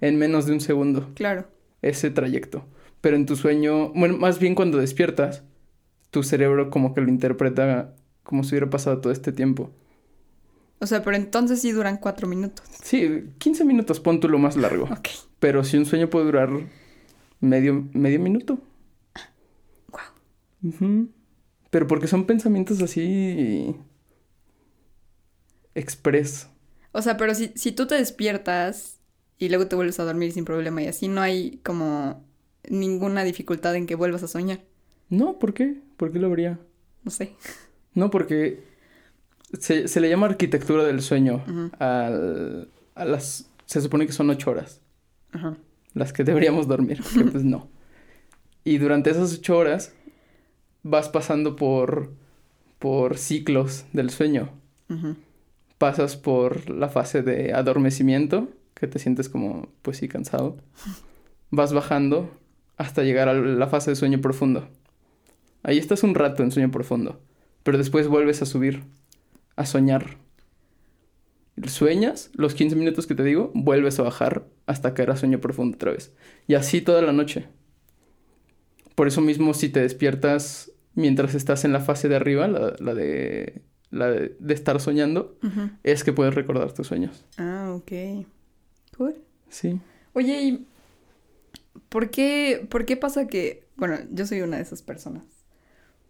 en menos de un segundo, Claro. ese trayecto. Pero en tu sueño, bueno, más bien cuando despiertas, tu cerebro como que lo interpreta como si hubiera pasado todo este tiempo. O sea, pero entonces sí duran cuatro minutos. Sí, 15 minutos, pon tú lo más largo. Ok. Pero si un sueño puede durar medio, medio minuto. Wow. Pero porque son pensamientos así... Express. O sea, pero si, si tú te despiertas y luego te vuelves a dormir sin problema y así, no hay como ninguna dificultad en que vuelvas a soñar. No, ¿por qué? ¿Por qué lo habría? No sé. No, porque se, se le llama arquitectura del sueño al- a las... Se supone que son ocho horas Ajá. las que deberíamos dormir, que pues no. Y durante esas ocho horas vas pasando por, por ciclos del sueño. Ujú. Pasas por la fase de adormecimiento, que te sientes como, pues sí, cansado. Vas bajando hasta llegar a la fase de sueño profundo. Ahí estás un rato en sueño profundo, pero después vuelves a subir, a soñar. Sueñas los 15 minutos que te digo, vuelves a bajar hasta caer a sueño profundo otra vez. Y así toda la noche. Por eso mismo, si te despiertas mientras estás en la fase de arriba, la, la de, la de, de estar soñando, es que puedes recordar tus sueños. Ah, ok. Cool. Sí. Oye, ¿y por qué, por qué pasa que... Bueno, yo soy una de esas personas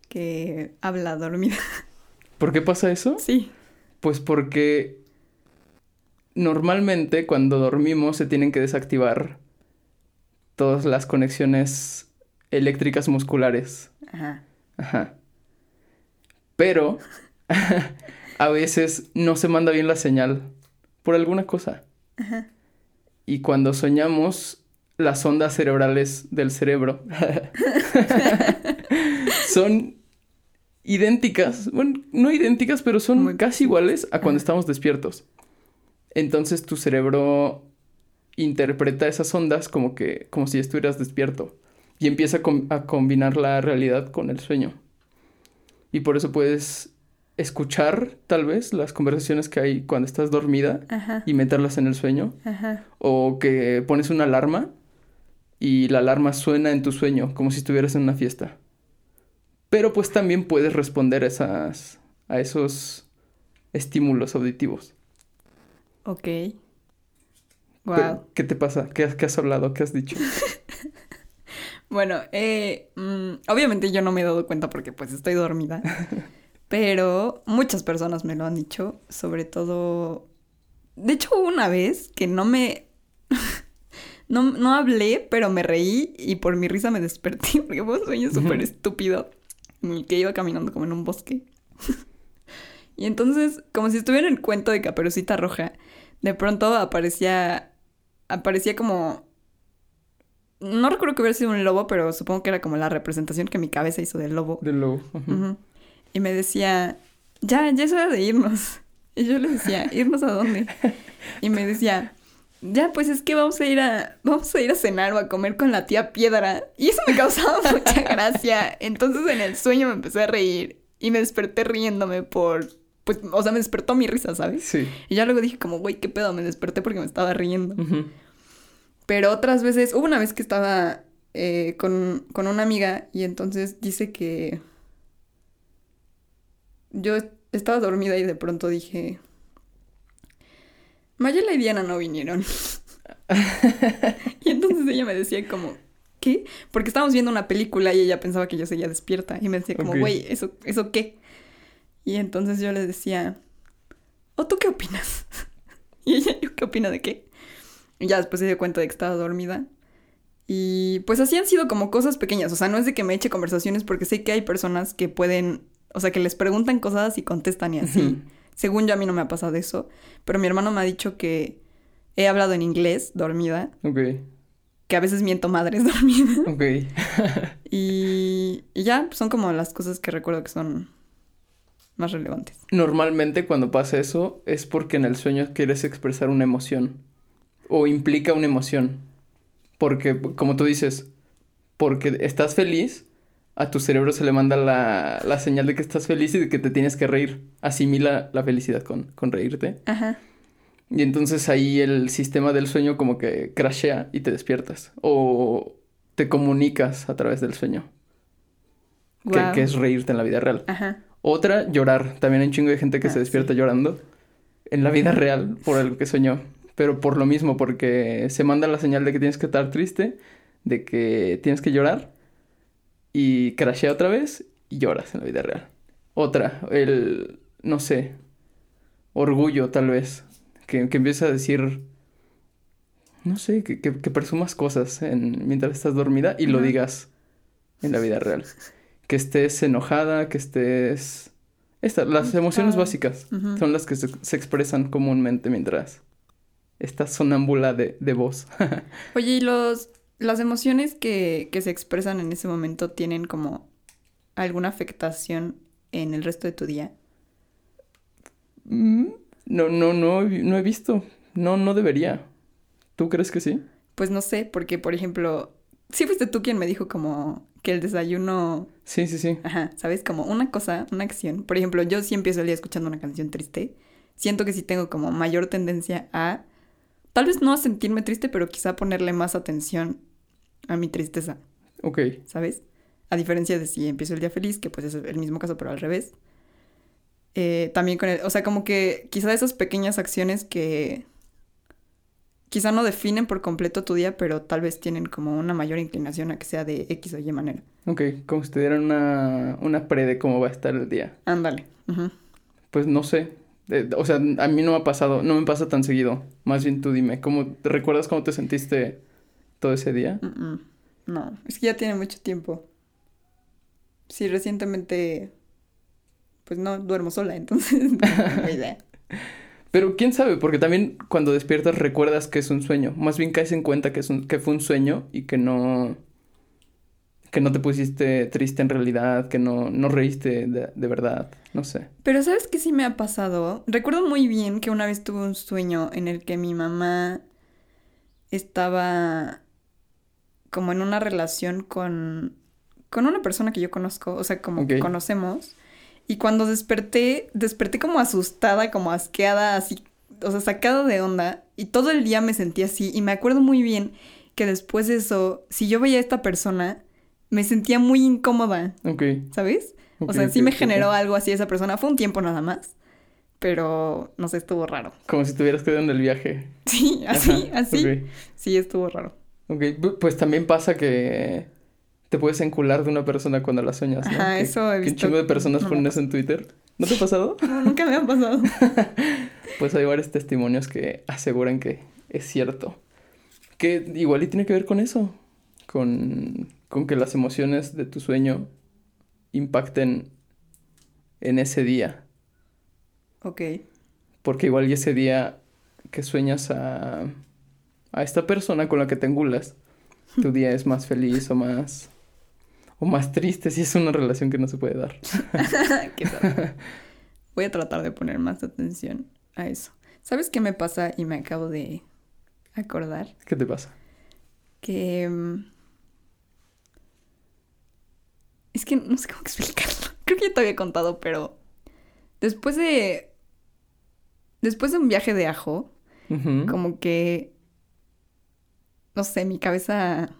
que habla dormida. ¿Por qué pasa eso? Sí. Pues porque normalmente cuando dormimos se tienen que desactivar todas las conexiones eléctricas musculares. Ajá. Ajá. Pero a veces no se manda bien la señal por alguna cosa. Ajá. Y cuando soñamos, las ondas cerebrales del cerebro son idénticas. Bueno, no idénticas, pero son Muy casi iguales a cuando estamos despiertos. Entonces tu cerebro interpreta esas ondas como que, como si estuvieras despierto. Y empieza a, com- a combinar la realidad con el sueño. Y por eso puedes escuchar, tal vez, las conversaciones que hay cuando estás dormida Ajá. y meterlas en el sueño. Ajá. O que pones una alarma y la alarma suena en tu sueño, como si estuvieras en una fiesta. Pero pues también puedes responder a, esas, a esos estímulos auditivos. Ok. Wow. ¿Qué te pasa? ¿Qué, has- qué has hablado? ¿Qué has dicho? Bueno, eh, mm, obviamente yo no me he dado cuenta porque pues estoy dormida. Pero muchas personas me lo han dicho, sobre todo... De hecho, hubo una vez que no me... no, no hablé, pero me reí y por mi risa me desperté porque fue un sueño súper estúpido en el que iba caminando como en un bosque. y entonces, como si estuviera en el cuento de Caperucita Roja, de pronto aparecía... Aparecía como no recuerdo que hubiera sido un lobo, pero supongo que era como la representación que mi cabeza hizo del lobo. De lobo. Y me decía, ya, ya es hora de irnos. Y yo le decía, ¿irnos a dónde? Y me decía, ya, pues es que vamos a ir a, vamos a ir a cenar o a comer con la tía Piedra. Y eso me causaba mucha gracia. Entonces en el sueño me empecé a reír y me desperté riéndome por, pues, o sea, me despertó mi risa, ¿sabes? Sí. Y ya luego dije como, güey, ¿qué pedo? Me desperté porque me estaba riendo. Pero otras veces, hubo una vez que estaba eh, con, con una amiga y entonces dice que yo estaba dormida y de pronto dije, Mayela y Diana no vinieron. y entonces ella me decía como, ¿qué? Porque estábamos viendo una película y ella pensaba que yo seguía despierta. Y me decía como, güey, ¿eso, ¿eso qué? Y entonces yo le decía, ¿o tú qué opinas? y ella, ¿yo qué opina de qué? Y ya después se dio cuenta de que estaba dormida. Y pues así han sido como cosas pequeñas. O sea, no es de que me eche conversaciones porque sé que hay personas que pueden, o sea, que les preguntan cosas y contestan y así. Según yo a mí no me ha pasado eso. Pero mi hermano me ha dicho que he hablado en inglés dormida. Ok, Que a veces miento madres dormida. ok. Y, y ya, son como las cosas que recuerdo que son más relevantes. Normalmente cuando pasa eso es porque en el sueño quieres expresar una emoción o implica una emoción. Porque, como tú dices, porque estás feliz, a tu cerebro se le manda la, la señal de que estás feliz y de que te tienes que reír. Asimila la felicidad con, con reírte. Ajá. Y entonces ahí el sistema del sueño como que crashea y te despiertas. O te comunicas a través del sueño. Que, es reírte en la vida real. Ajá. Otra, llorar. También hay un chingo de gente que Ah, se despierta sí. llorando en la vida real por algo que soñó. Pero por lo mismo, porque se manda la señal de que tienes que estar triste, de que tienes que llorar, y crashea otra vez y lloras en la vida real. Otra, el, no sé, orgullo tal vez, que, que empieza a decir, no sé, que, que, que presumas cosas en, mientras estás dormida y lo digas en la vida real. Que estés enojada, que estés... Esta, las emociones básicas son las que se, se expresan comúnmente mientras estás sonámbula de, de voz. Oye, ¿y los, las emociones que, que se expresan en ese momento tienen como alguna afectación en el resto de tu día? Mm, no, no, no, no he visto. No, no debería. ¿Tú crees que sí? Pues no sé, porque por ejemplo, sí fuiste tú quien me dijo como que el desayuno, Sí, sí, sí. ajá, ¿sabes? Como una cosa, una acción. Por ejemplo, yo sí empiezo el día escuchando una canción triste. Siento que sí tengo como mayor tendencia a, tal vez no a sentirme triste, pero quizá ponerle más atención a mi tristeza, Ok. ¿sabes? A diferencia de si empiezo el día feliz, que pues es el mismo caso, pero al revés. Eh, también con el, o sea, como que quizá esas pequeñas acciones que quizá no definen por completo tu día, pero tal vez tienen como una mayor inclinación a que sea de X o Y manera. Ok, como si te dieran una, una pre de cómo va a estar el día. Ándale. Pues no sé. Eh, o sea, a mí no me ha pasado, no me pasa tan seguido. Más bien tú dime, ¿cómo, ¿te recuerdas cómo te sentiste todo ese día? Mm, mm. No, es que ya tiene mucho tiempo. Sí, recientemente, pues no duermo sola, entonces no tengo idea. Pero quién sabe, porque también cuando despiertas recuerdas que es un sueño. Más bien caes en cuenta que, es un, que fue un sueño y que no... Que no te pusiste triste en realidad, que no, no reíste de, de verdad, no sé. Pero ¿sabes qué sí me ha pasado? Recuerdo muy bien que una vez tuve un sueño en el que mi mamá estaba como en una relación con, con una persona que yo conozco, o sea, como que conocemos. Y cuando desperté, desperté como asustada, como asqueada, así, o sea, sacada de onda. Y todo el día me sentí así. Y me acuerdo muy bien que después de eso, si yo veía a esta persona, me sentía muy incómoda, Ok. ¿sabes? o sea, sí me generó algo así esa persona. Fue un tiempo nada más. Pero, no sé, estuvo raro. Como si tuvieras quedado en el viaje. Sí, así, Ajá, así. Sí, estuvo raro. Ok, pu- pues también pasa que te puedes encular de una persona cuando la sueñas, ¿no? Ajá, Que- eso he que un visto. chingo de personas No ponen eso en Twitter. ¿No te ha pasado? No, nunca me ha pasado. Pues hay varios testimonios que aseguran que es cierto. Que igual y tiene que ver con eso. Con, con que las emociones de tu sueño impacten en ese día. ok. Porque igual y ese día que sueñas a, a esta persona con la que te engulas, tu día es más feliz o más... O más triste si es una relación que no se puede dar. Qué sad. Voy a tratar de poner más atención a eso. ¿Sabes qué me pasa? Y me acabo de acordar ¿Qué te pasa? que... mm, Es que no sé cómo explicarlo. Creo que ya te había contado, pero después de... Después de un viaje de ajo, como que... No sé, mi cabeza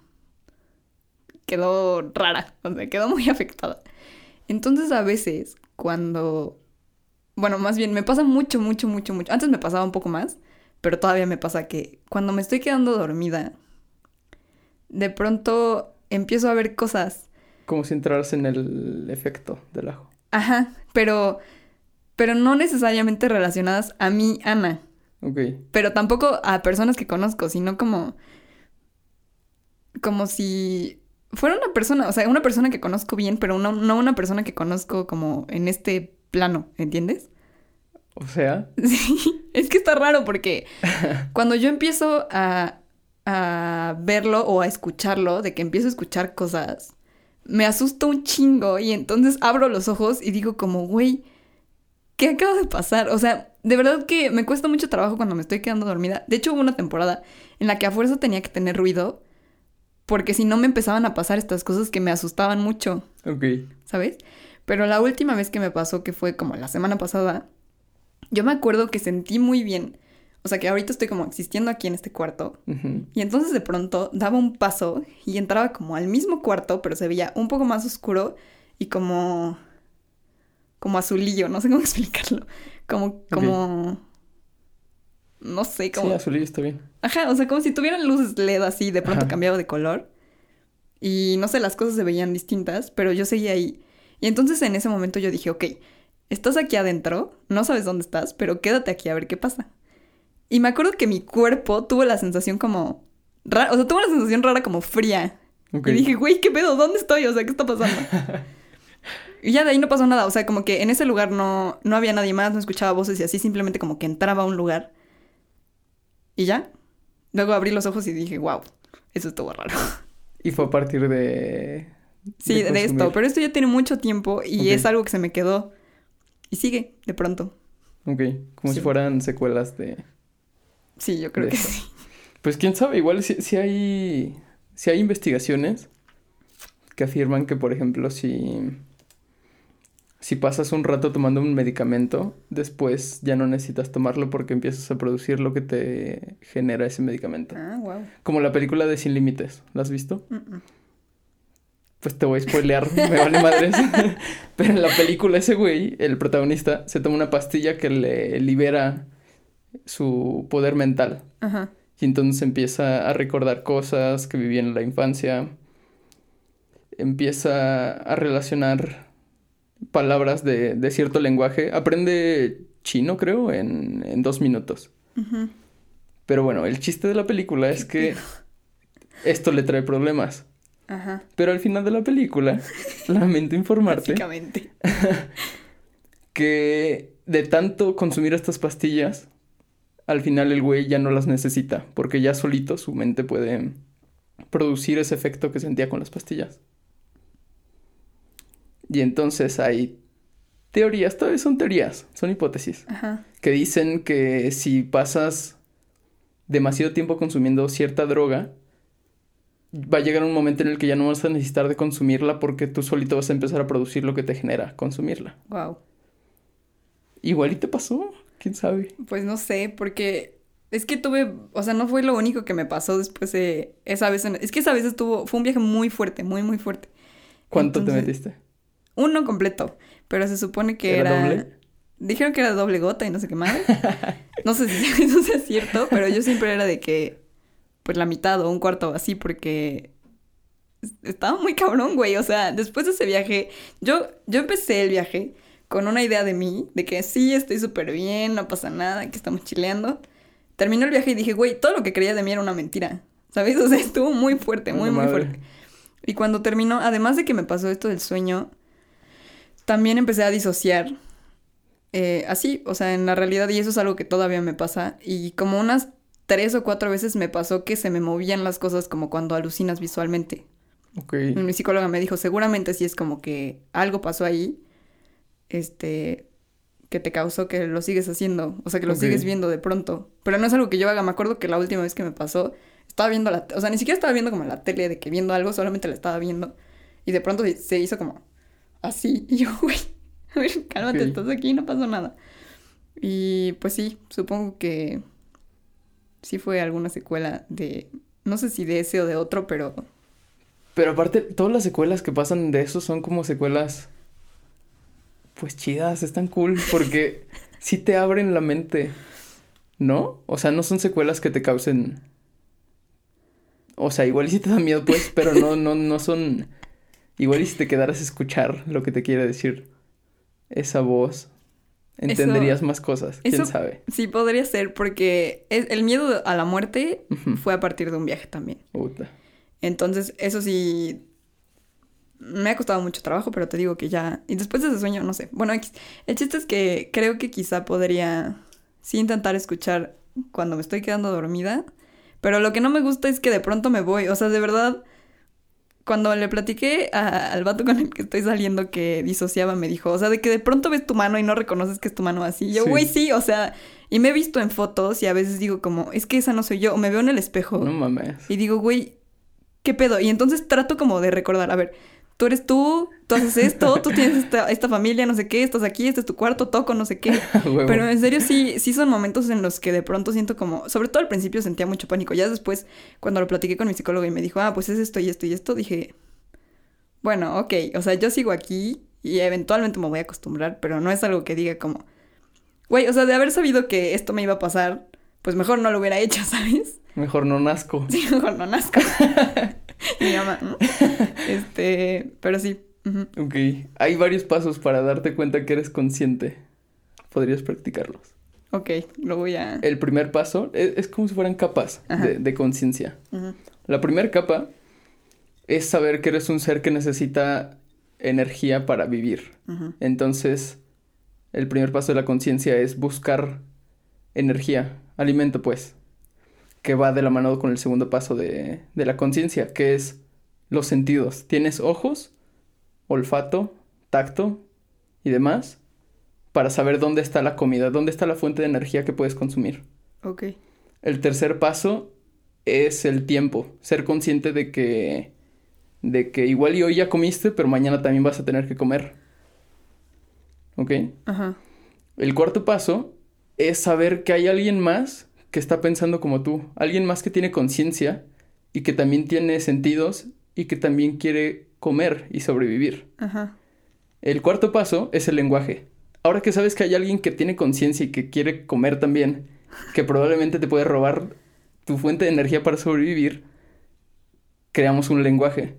quedó rara, o sea, quedó muy afectada. Entonces a veces cuando... Bueno, más bien me pasa mucho, mucho, mucho, mucho. Antes me pasaba un poco más, pero todavía me pasa que cuando me estoy quedando dormida, de pronto empiezo a ver cosas. Como si entraras en el efecto del ajo. Ajá, pero, pero no necesariamente relacionadas a mí, Ana. Ok. Pero tampoco a personas que conozco, sino como. Como si fuera una persona, o sea, una persona que conozco bien, pero no, no una persona que conozco como en este plano, ¿entiendes? O sea. Sí, es que está raro porque cuando yo empiezo a, a verlo o a escucharlo, de que empiezo a escuchar cosas, me asusto un chingo y entonces abro los ojos y digo como, güey, ¿qué acaba de pasar? O sea, de verdad que me cuesta mucho trabajo cuando me estoy quedando dormida. De hecho, hubo una temporada en la que a fuerza tenía que tener ruido porque si no me empezaban a pasar estas cosas que me asustaban mucho. Ok. ¿Sabes? Pero la última vez que me pasó, que fue como la semana pasada, yo me acuerdo que sentí muy bien. O sea, que ahorita estoy como existiendo aquí en este cuarto. Y entonces de pronto daba un paso y entraba como al mismo cuarto, pero se veía un poco más oscuro y como. como azulillo, no sé cómo explicarlo. Como. como. No sé, como. Sí, azulillo está bien. Ajá, o sea, como si tuvieran luces LED así, de pronto Ajá. cambiaba de color. Y no sé, las cosas se veían distintas, pero yo seguía ahí. Y entonces en ese momento yo dije, ok, estás aquí adentro, no sabes dónde estás, pero quédate aquí a ver qué pasa. Y me acuerdo que mi cuerpo tuvo la sensación como... Rara, o sea, tuvo una sensación rara como fría. Y dije, güey, ¿qué pedo? ¿Dónde estoy? O sea, ¿qué está pasando? y ya de ahí no pasó nada. O sea, como que en ese lugar no, no había nadie más, no escuchaba voces y así, simplemente como que entraba a un lugar. Y ya. Luego abrí los ojos y dije, wow, eso estuvo raro. Y fue a partir de. Sí, de, esto. Pero esto ya tiene mucho tiempo y es algo que se me quedó. Y sigue, de pronto. Ok. Como Sí. si fueran secuelas de. Sí, yo creo que sí. Pues quién sabe, igual si, si hay. Si hay investigaciones que afirman que, por ejemplo, si. Si pasas un rato tomando un medicamento, después ya no necesitas tomarlo porque empiezas a producir lo que te genera ese medicamento. Ah, wow. Como la película de Sin Límites, ¿la has visto? Pues te voy a spoilear, me vale madres. Pero en la película ese güey, el protagonista, se toma una pastilla que le libera su poder mental. Ajá. Y entonces empieza a recordar cosas que vivía en la infancia. Empieza a relacionar palabras de, de cierto lenguaje. Aprende chino, creo, en, en dos minutos. Pero bueno, el chiste de la película es que esto le trae problemas. Ajá. Pero al final de la película, lamento informarte que de tanto consumir estas pastillas, al final el güey ya no las necesita, porque ya solito su mente puede producir ese efecto que sentía con las pastillas. Y entonces hay teorías, todavía son teorías, son hipótesis, Ajá. que dicen que si pasas demasiado tiempo consumiendo cierta droga, va a llegar un momento en el que ya no vas a necesitar de consumirla porque tú solito vas a empezar a producir lo que te genera consumirla. Wow. Igual y te pasó, quién sabe. Pues no sé, porque es que tuve, o sea, no fue lo único que me pasó después de esa vez. en- es que esa vez estuvo, fue un viaje muy fuerte, muy, muy fuerte. ¿Cuánto te metiste? Uno completo, pero se supone que ¿Era era... doble? Dijeron que era doble gota y no sé qué más. No sé si eso sea cierto, pero yo siempre era de que, pues la mitad o un cuarto así, porque estaba muy cabrón, güey. O sea, después de ese viaje, yo, yo empecé el viaje con una idea de mí, de que sí, estoy súper bien, no pasa nada, que estamos chileando. Terminó el viaje y dije, güey, todo lo que creía de mí era una mentira. ¿Sabes? O sea, estuvo muy fuerte, muy, muy fuerte. Y cuando terminó, además de que me pasó esto del sueño, también empecé a disociar. eh, así, o sea, en la realidad, y eso es algo que todavía me pasa. Y como unas tres o cuatro veces me pasó que se me movían las cosas como cuando alucinas visualmente. Ok. Mi psicóloga me dijo, seguramente sí es como que algo pasó ahí, este, que te causó que lo sigues haciendo, o sea, que lo sigues viendo de pronto. Pero no es algo que yo haga, me acuerdo que la última vez que me pasó, estaba viendo la, o sea, ni siquiera estaba viendo como la tele de que viendo algo, solamente la estaba viendo. Y de pronto se- hizo como así, y yo, güey, a ver, cálmate, Ok. estás aquí, no pasó nada. Y pues sí, supongo que sí fue alguna secuela de, no sé si de ese o de otro, pero Pero aparte, todas las secuelas que pasan de eso son como secuelas. Pues chidas, están cool, porque sí te abren la mente. ¿No? O sea, no son secuelas que te causen. O sea, igual y si te da miedo, pues, pero no, no, no son. Igual y si te quedaras a escuchar lo que te quiere decir esa voz, entenderías más cosas. Quién Eso- sabe. Sí, podría ser, porque es- el miedo a la muerte fue a partir de un viaje también. Entonces, eso sí. Me ha costado mucho trabajo, pero te digo que ya. Y después de ese sueño, no sé. Bueno, el chiste es que creo que quizá podría. Sí, intentar escuchar cuando me estoy quedando dormida. Pero lo que no me gusta es que de pronto me voy. O sea, de verdad. Cuando le platiqué a- al vato con el que estoy saliendo que disociaba, me dijo, o sea, de que de pronto ves tu mano y no reconoces que es tu mano así. Y yo, Sí. güey, sí, o sea, y me he visto en fotos y a veces digo como, es que esa no soy yo, o me veo en el espejo. No mames. Y digo, güey, ¿qué pedo? Y entonces trato como de recordar, a ver, tú eres tú, tú haces esto, tú tienes esta, esta familia, no sé qué, estás aquí, este es tu cuarto, toco, no sé qué. Pero en serio sí, sí son momentos en los que de pronto siento como, sobre todo al principio sentía mucho pánico. Ya después, cuando lo platiqué con mi psicólogo y me dijo, ah, pues es esto y esto y esto, dije, bueno, ok, o sea, yo sigo aquí y eventualmente me voy a acostumbrar, pero no es algo que diga como, güey, o sea, de haber sabido que esto me iba a pasar, pues mejor no lo hubiera hecho, ¿sabes? Mejor no nazco. Sí, mejor no nazco. Mi mamá. Este, pero sí. Ok. Hay varios pasos para darte cuenta que eres consciente. Podrías practicarlos. Ok, lo voy a... El primer paso es, es como si fueran capas Ajá. de, de conciencia. La primera capa es saber que eres un ser que necesita energía para vivir. Entonces, el primer paso de la conciencia es buscar energía, alimento, pues, que va de la mano con el segundo paso de, de la conciencia, que es los sentidos. Tienes ojos, olfato, tacto y demás para saber dónde está la comida, dónde está la fuente de energía que puedes consumir. Ok. El tercer paso es el tiempo, ser consciente de que de que igual y hoy ya comiste, pero mañana también vas a tener que comer. ¿Ok? Ajá. El cuarto paso es saber que hay alguien más que está pensando como tú, alguien más que tiene conciencia y que también tiene sentidos y que también quiere comer y sobrevivir. Ajá. El cuarto paso es el lenguaje. Ahora que sabes que hay alguien que tiene conciencia y que quiere comer también, que probablemente te puede robar tu fuente de energía para sobrevivir, creamos un lenguaje.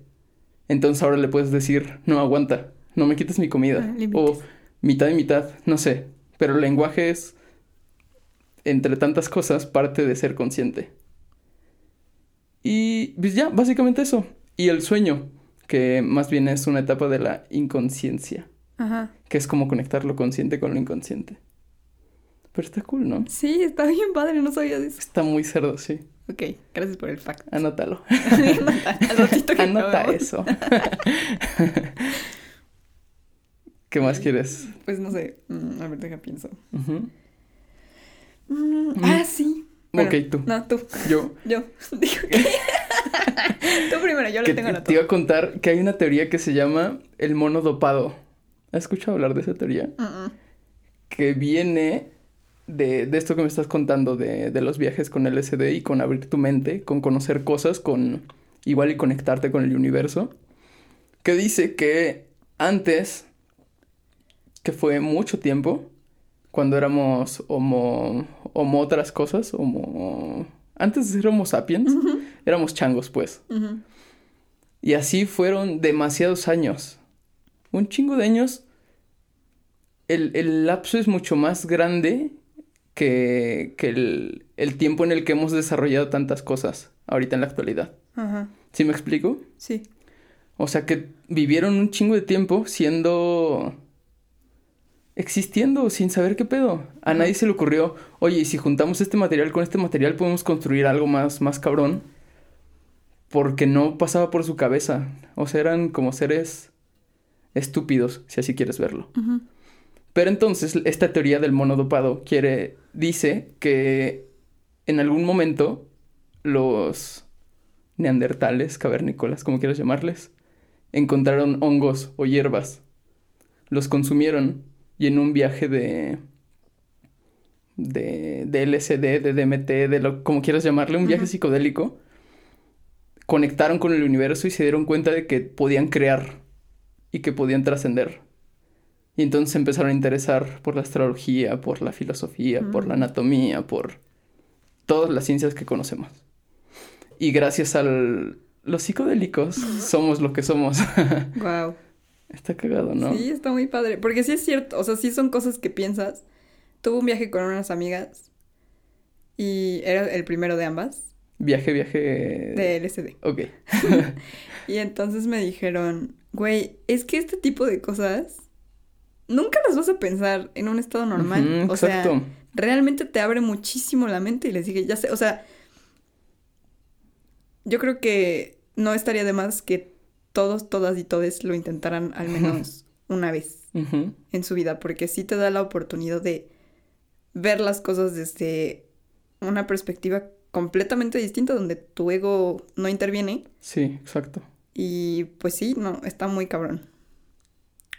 Entonces ahora le puedes decir, no aguanta, no me quites mi comida. Ah, o mitad y mitad, no sé. Pero el lenguaje es, entre tantas cosas, parte de ser consciente. Y pues ya, básicamente eso. Y el sueño, que más bien es una etapa de la inconsciencia, Ajá. que es como conectar lo consciente con lo inconsciente. Pero está cool, ¿no? Sí, está bien padre, no sabía de eso. Está muy cerdo, sí. Ok, gracias por el fact. Anótalo. Anota, al que Anota eso. ¿Qué más quieres? Pues no sé, mm, a ver, deja pienso. Ujú. Mm, Ah, sí. Bueno, Ok, tú. No, tú. Yo. Yo. Digo que... tú primero, yo lo tengo te, anotado. te iba a contar que hay una teoría que se llama el mono dopado. ¿Has escuchado hablar de esa teoría? Mm. Que viene de, de esto que me estás contando, de, de los viajes con LSD y con abrir tu mente, con conocer cosas, con igual y conectarte con el universo. Que dice que antes, que fue mucho tiempo, cuando éramos homo, homo otras cosas, homo... Antes de ser homo sapiens, éramos changos, pues. Y así fueron demasiados años. Un chingo de años. El, el lapso es mucho más grande que, que el, el tiempo en el que hemos desarrollado tantas cosas ahorita en la actualidad. Ajá. ¿Sí me explico? Sí. O sea que vivieron un chingo de tiempo siendo... existiendo sin saber qué pedo. A nadie se le ocurrió, oye, y si juntamos este material con este material podemos construir algo más, más cabrón. Porque no pasaba por su cabeza. O sea, eran como seres estúpidos, si así quieres verlo. Pero entonces esta teoría del mono dopado quiere, dice que en algún momento los neandertales, cavernícolas, como quieras llamarles, encontraron hongos o hierbas, los consumieron y en un viaje de de, de LSD, de DMT, de lo como quieras llamarle, un viaje Ujú. psicodélico, conectaron con el universo y se dieron cuenta de que podían crear y que podían trascender. Y entonces empezaron a interesar por la astrología, por la filosofía, por la Mm. anatomía, por todas las ciencias que conocemos. Y gracias a los psicodélicos somos lo que somos. Wow. Está cagado, ¿no? Sí, está muy padre. Porque sí es cierto, o sea, sí son cosas que piensas. Tuve un viaje con unas amigas y era el primero de ambas. Viaje, viaje. De LSD. Ok. y entonces me dijeron, güey, es que este tipo de cosas nunca las vas a pensar en un estado normal. O sea, exacto. realmente te abre muchísimo la mente y les dije, ya sé, o sea, yo creo que no estaría de más que todos, todas y todes lo intentaran al menos una vez en su vida, porque sí te da la oportunidad de ver las cosas desde una perspectiva completamente distinta, donde tu ego no interviene. Sí, exacto. Y pues sí, no, está muy cabrón.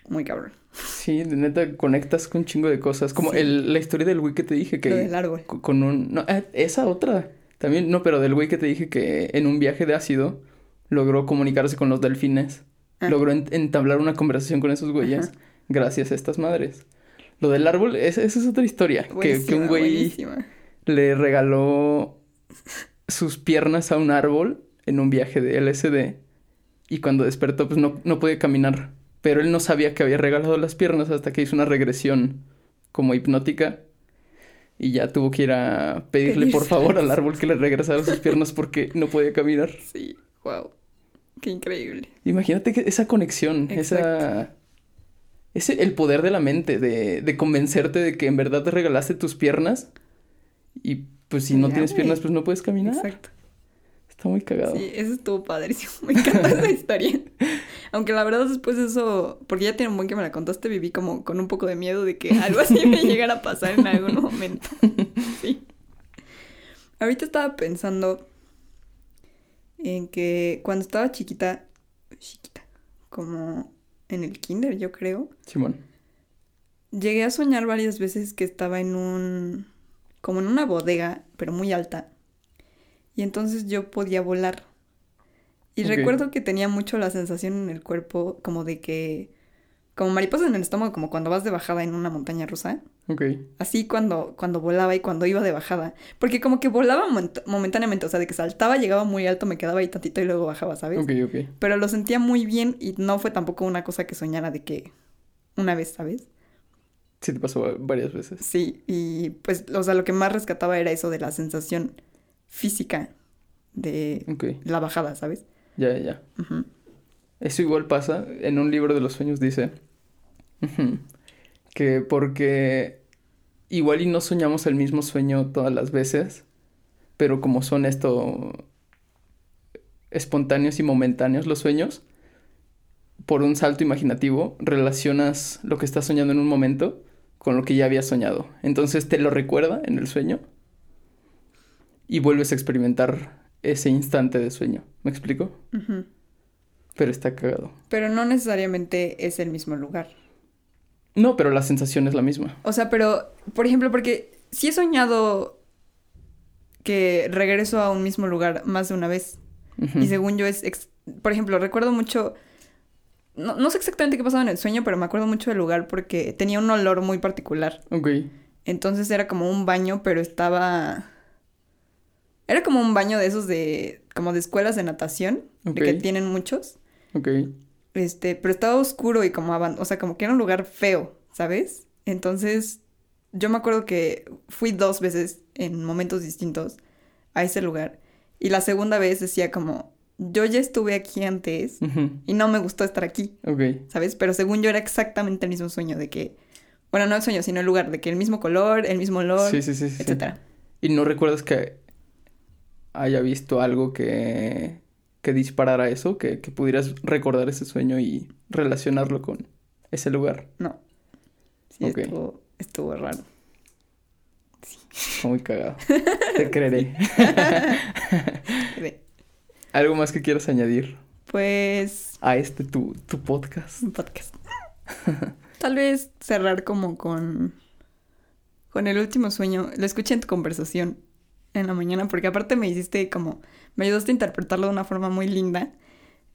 Muy cabrón. Sí, de neta conectas con un chingo de cosas. Como Sí. el, la historia del güey que te dije que... Lo del árbol. Con un... No, eh, esa otra. También, no, pero del güey que te dije que en un viaje de ácido logró comunicarse con los delfines. Ah. Logró en- entablar una conversación con esos güeyes Ajá. gracias a estas madres. Lo del árbol, esa, es otra historia. Que, que un güey buenísima. le regaló sus piernas a un árbol en un viaje de LSD y cuando despertó pues no, no podía caminar. Pero él no sabía que había regalado las piernas hasta que hizo una regresión como hipnótica y ya tuvo que ir a pedirle por favor al árbol que le regresara sus piernas porque no podía caminar. Sí, wow. Qué increíble. Imagínate que esa conexión, esa... Ese, el poder de la mente, de, de convencerte de que en verdad te regalaste tus piernas y pues si no tienes piernas pues no puedes caminar. Exacto. Está muy cagado. Sí, eso estuvo padrísimo. Me encanta esa historia. Aunque la verdad después de eso, porque ya tiene un buen que me la contaste, viví como con un poco de miedo de que algo así me llegara a pasar en algún momento. Sí. Ahorita estaba pensando en que cuando estaba chiquita, chiquita, como en el kinder yo creo, Simón. llegué a soñar varias veces que estaba en un, como en una bodega, pero muy alta. Y entonces yo podía volar. Y recuerdo que tenía mucho la sensación en el cuerpo como de que, como mariposas en el estómago, como cuando vas de bajada en una montaña rusa. Ok. Así cuando, cuando volaba y cuando iba de bajada. Porque como que volaba moment- momentáneamente, o sea, de que saltaba, llegaba muy alto, me quedaba ahí tantito y luego bajaba, ¿sabes? Ok, ok. Pero lo sentía muy bien y no fue tampoco una cosa que soñara de que una vez, ¿sabes? Sí te pasó va- varias veces. Sí, y pues, o sea, lo que más rescataba era eso de la sensación física de la bajada, ¿sabes? Ya, ya, ya. Eso igual pasa. En un libro de los sueños dice que porque igual y no soñamos el mismo sueño todas las veces, pero como son esto espontáneos y momentáneos los sueños, por un salto imaginativo relacionas lo que estás soñando en un momento con lo que ya habías soñado. Entonces te lo recuerda en el sueño y vuelves a experimentar ese instante de sueño. ¿Me explico? Pero está cagado. Pero no necesariamente es el mismo lugar. No, pero la sensación es la misma. O sea, pero, por ejemplo, porque sí he soñado que regreso a un mismo lugar más de una vez. Y según yo es, ex- por ejemplo, recuerdo mucho, no, no sé exactamente qué pasaba en el sueño, pero me acuerdo mucho del lugar porque tenía un olor muy particular. Ok. Entonces era como un baño, pero estaba... Era como un baño de esos de... como de escuelas de natación, de que tienen muchos. Ok. Este, pero estaba oscuro y como o sea, como que era un lugar feo, ¿sabes? Entonces, yo me acuerdo que fui dos veces en momentos distintos a ese lugar. Y la segunda vez decía como, yo ya estuve aquí antes y no me gustó estar aquí, Ok. ¿sabes? Pero según yo era exactamente el mismo sueño de que, bueno, no el sueño, sino el lugar, de que el mismo color, el mismo olor, sí, sí. sí. etcétera. ¿Y no recuerdas que haya visto algo que, que disparara eso? Que, que pudieras recordar ese sueño y relacionarlo con ese lugar. No. Sí, estuvo, estuvo raro. Está muy cagado. Te creeré. ¿Algo más que quieras añadir Pues a este tu, tu podcast? un podcast. Tal vez cerrar como con con el último sueño. Lo escuché en tu conversación en la mañana porque aparte me hiciste como me ayudaste a interpretarlo de una forma muy linda.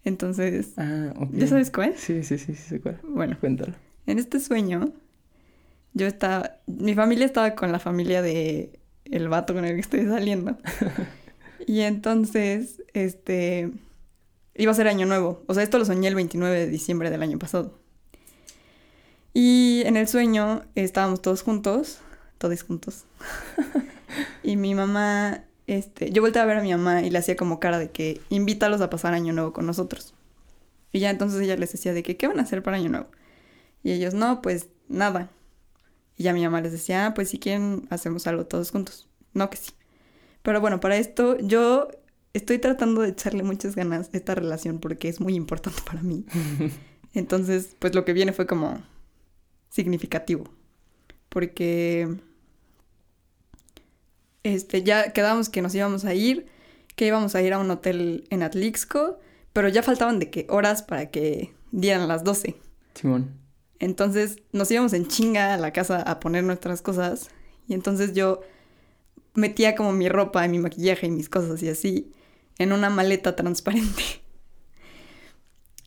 Entonces, Ah, ok. ¿ya sabes cuál? Sí, sí, sí, sí, sé cuál. Bueno, Cuéntalo. en este sueño yo estaba mi familia estaba con la familia de el vato con el que estoy saliendo. y entonces, este, iba a ser año nuevo. O sea, esto lo soñé el 29 de diciembre del año pasado. Y en el sueño estábamos todos juntos, todos juntos. y mi mamá, este, yo volteé a ver a mi mamá y le hacía como cara de que invítalos a pasar año nuevo con nosotros. Y ya entonces ella les decía de que, ¿qué van a hacer para año nuevo? Y ellos, no, pues nada. Y ya mi mamá les decía, ah, pues si quieren, hacemos algo todos juntos. No, que sí. Pero bueno, para esto yo estoy tratando de echarle muchas ganas a esta relación porque es muy importante para mí. Entonces, pues lo que viene fue como significativo. Porque este, ya quedamos que nos íbamos a ir, que íbamos a ir a un hotel en Atlixco, pero ya faltaban de qué horas para que dieran las 12. Simón. Entonces nos íbamos en chinga a la casa a poner nuestras cosas y entonces yo metía como mi ropa, mi maquillaje y mis cosas y así en una maleta transparente.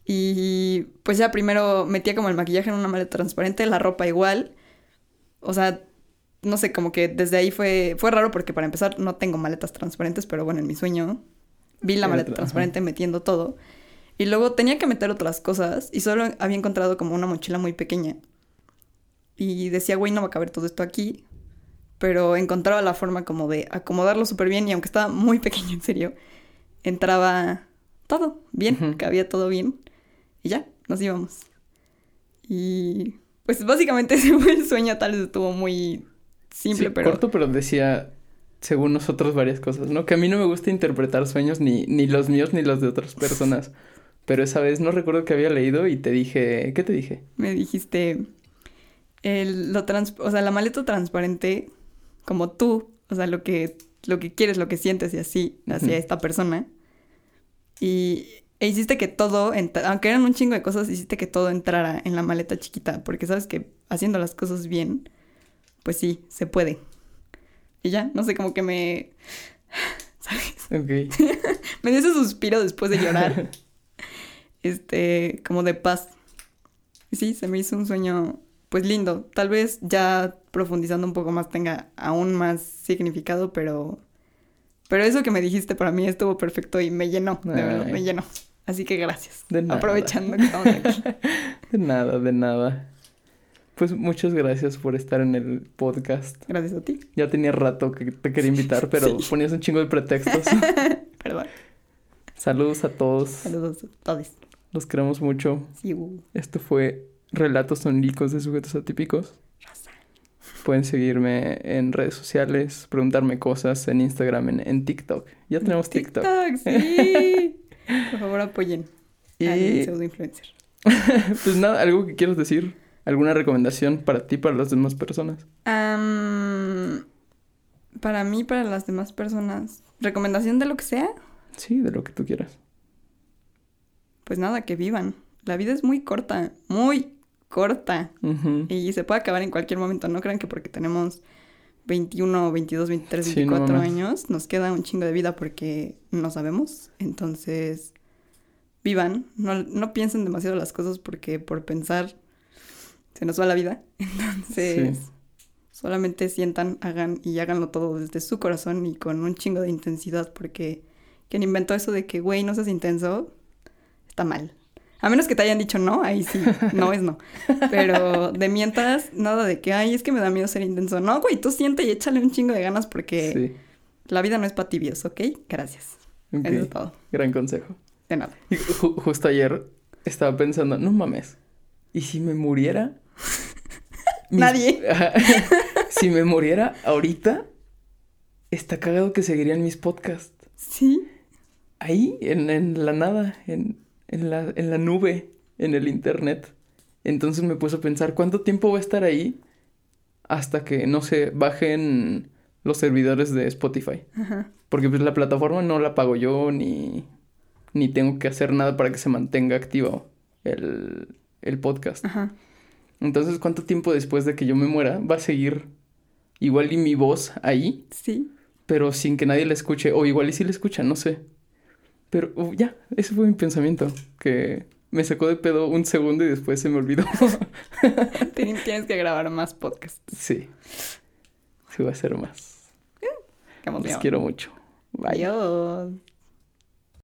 Y pues ya primero metía como el maquillaje en una maleta transparente, la ropa igual. O sea, no sé, como que desde ahí fue, fue raro porque para empezar no tengo maletas transparentes, pero bueno, en mi sueño vi la maleta transparente metiendo todo. Y luego tenía que meter otras cosas y solo había encontrado como una mochila muy pequeña. Y decía, güey, no va a caber todo esto aquí. Pero encontraba la forma como de acomodarlo súper bien y aunque estaba muy pequeño, en serio, entraba todo bien, cabía todo bien. Y ya, nos íbamos. Y pues básicamente ese fue el sueño, tal vez estuvo muy simple, pero... Corto, pero decía, según nosotros, varias cosas, ¿no? Que a mí no me gusta interpretar sueños, ni, ni los míos ni los de otras personas. Pero esa vez no recuerdo que había leído y te dije, ¿qué te dije? Me dijiste, el, lo trans, o sea, la maleta transparente, como tú, o sea, lo que, lo que quieres, lo que sientes y así, hacia esta persona. Y e hiciste que todo, aunque eran un chingo de cosas, hiciste que todo entrara en la maleta chiquita, porque sabes que haciendo las cosas bien, pues sí, se puede. Y ya, no sé, como que me... ¿Sabes? Ok. me dio ese suspiro después de llorar. este, como de paz. Y sí, se me hizo un sueño, pues lindo. Tal vez ya profundizando un poco más tenga aún más significado, pero... Pero eso que me dijiste para mí estuvo perfecto y me llenó, de verdad, me llenó. Así que gracias. De nada. Aprovechando que estamos aquí. de nada, de nada. Pues muchas gracias por estar en el podcast. Gracias a ti. Ya tenía rato que te quería invitar, pero ponías un chingo de pretextos. Perdón. Saludos a todos. Saludos a todos. Los queremos mucho. Sí. Esto fue Relatos Sonílicos de Sujetos Atípicos. Pueden seguirme en redes sociales, preguntarme cosas en Instagram, en, en TikTok. Ya tenemos TikTok. TikTok, sí. Por favor, apoyen y... al pseudo influencer. pues nada, algo que quieras decir. ¿Alguna recomendación para ti, para las demás personas? para mí, para las demás personas. ¿Recomendación de lo que sea? Sí, de lo que tú quieras. Pues nada, que vivan. La vida es muy corta, muy corta. Y se puede acabar en cualquier momento. No crean que porque tenemos 21, 22, 23, 24 años, nos queda un chingo de vida porque no sabemos. Entonces, vivan, no, no, piensen demasiado las cosas porque por pensar se nos va la vida. Entonces, solamente sientan, hagan y háganlo todo desde su corazón y con un chingo de intensidad porque quien inventó eso de que, güey, no seas intenso, está mal. A menos que te hayan dicho no, ahí sí, no es no. Pero de mientras, nada de que, ay, es que me da miedo ser intenso. No, güey, tú siente y échale un chingo de ganas porque la vida no es para tibios, ¿ok? Gracias. Eso es todo. Gran consejo. De nada. justo ayer estaba pensando, no mames, ¿y si me muriera? Nadie. si me muriera ahorita, está cagado que seguirían mis podcasts. Sí. Ahí, en, en la nada, en, en la, en la nube, en el internet. Entonces me puse a pensar, ¿cuánto tiempo va a estar ahí hasta que, no sé, bajen los servidores de Spotify? Porque pues la plataforma no la pago yo ni, ni tengo que hacer nada para que se mantenga activo el, el podcast. Entonces, ¿cuánto tiempo después de que yo me muera va a seguir igual y mi voz ahí? Sí. Pero sin que nadie la escuche, o igual y si la escucha, no sé. Pero uh, ya, ese fue mi pensamiento, que me sacó de pedo un segundo y después se me olvidó. Tienes que grabar más podcasts. Sí. Sí, va a ser más. Eh. Los quiero mucho. Bye. Adiós.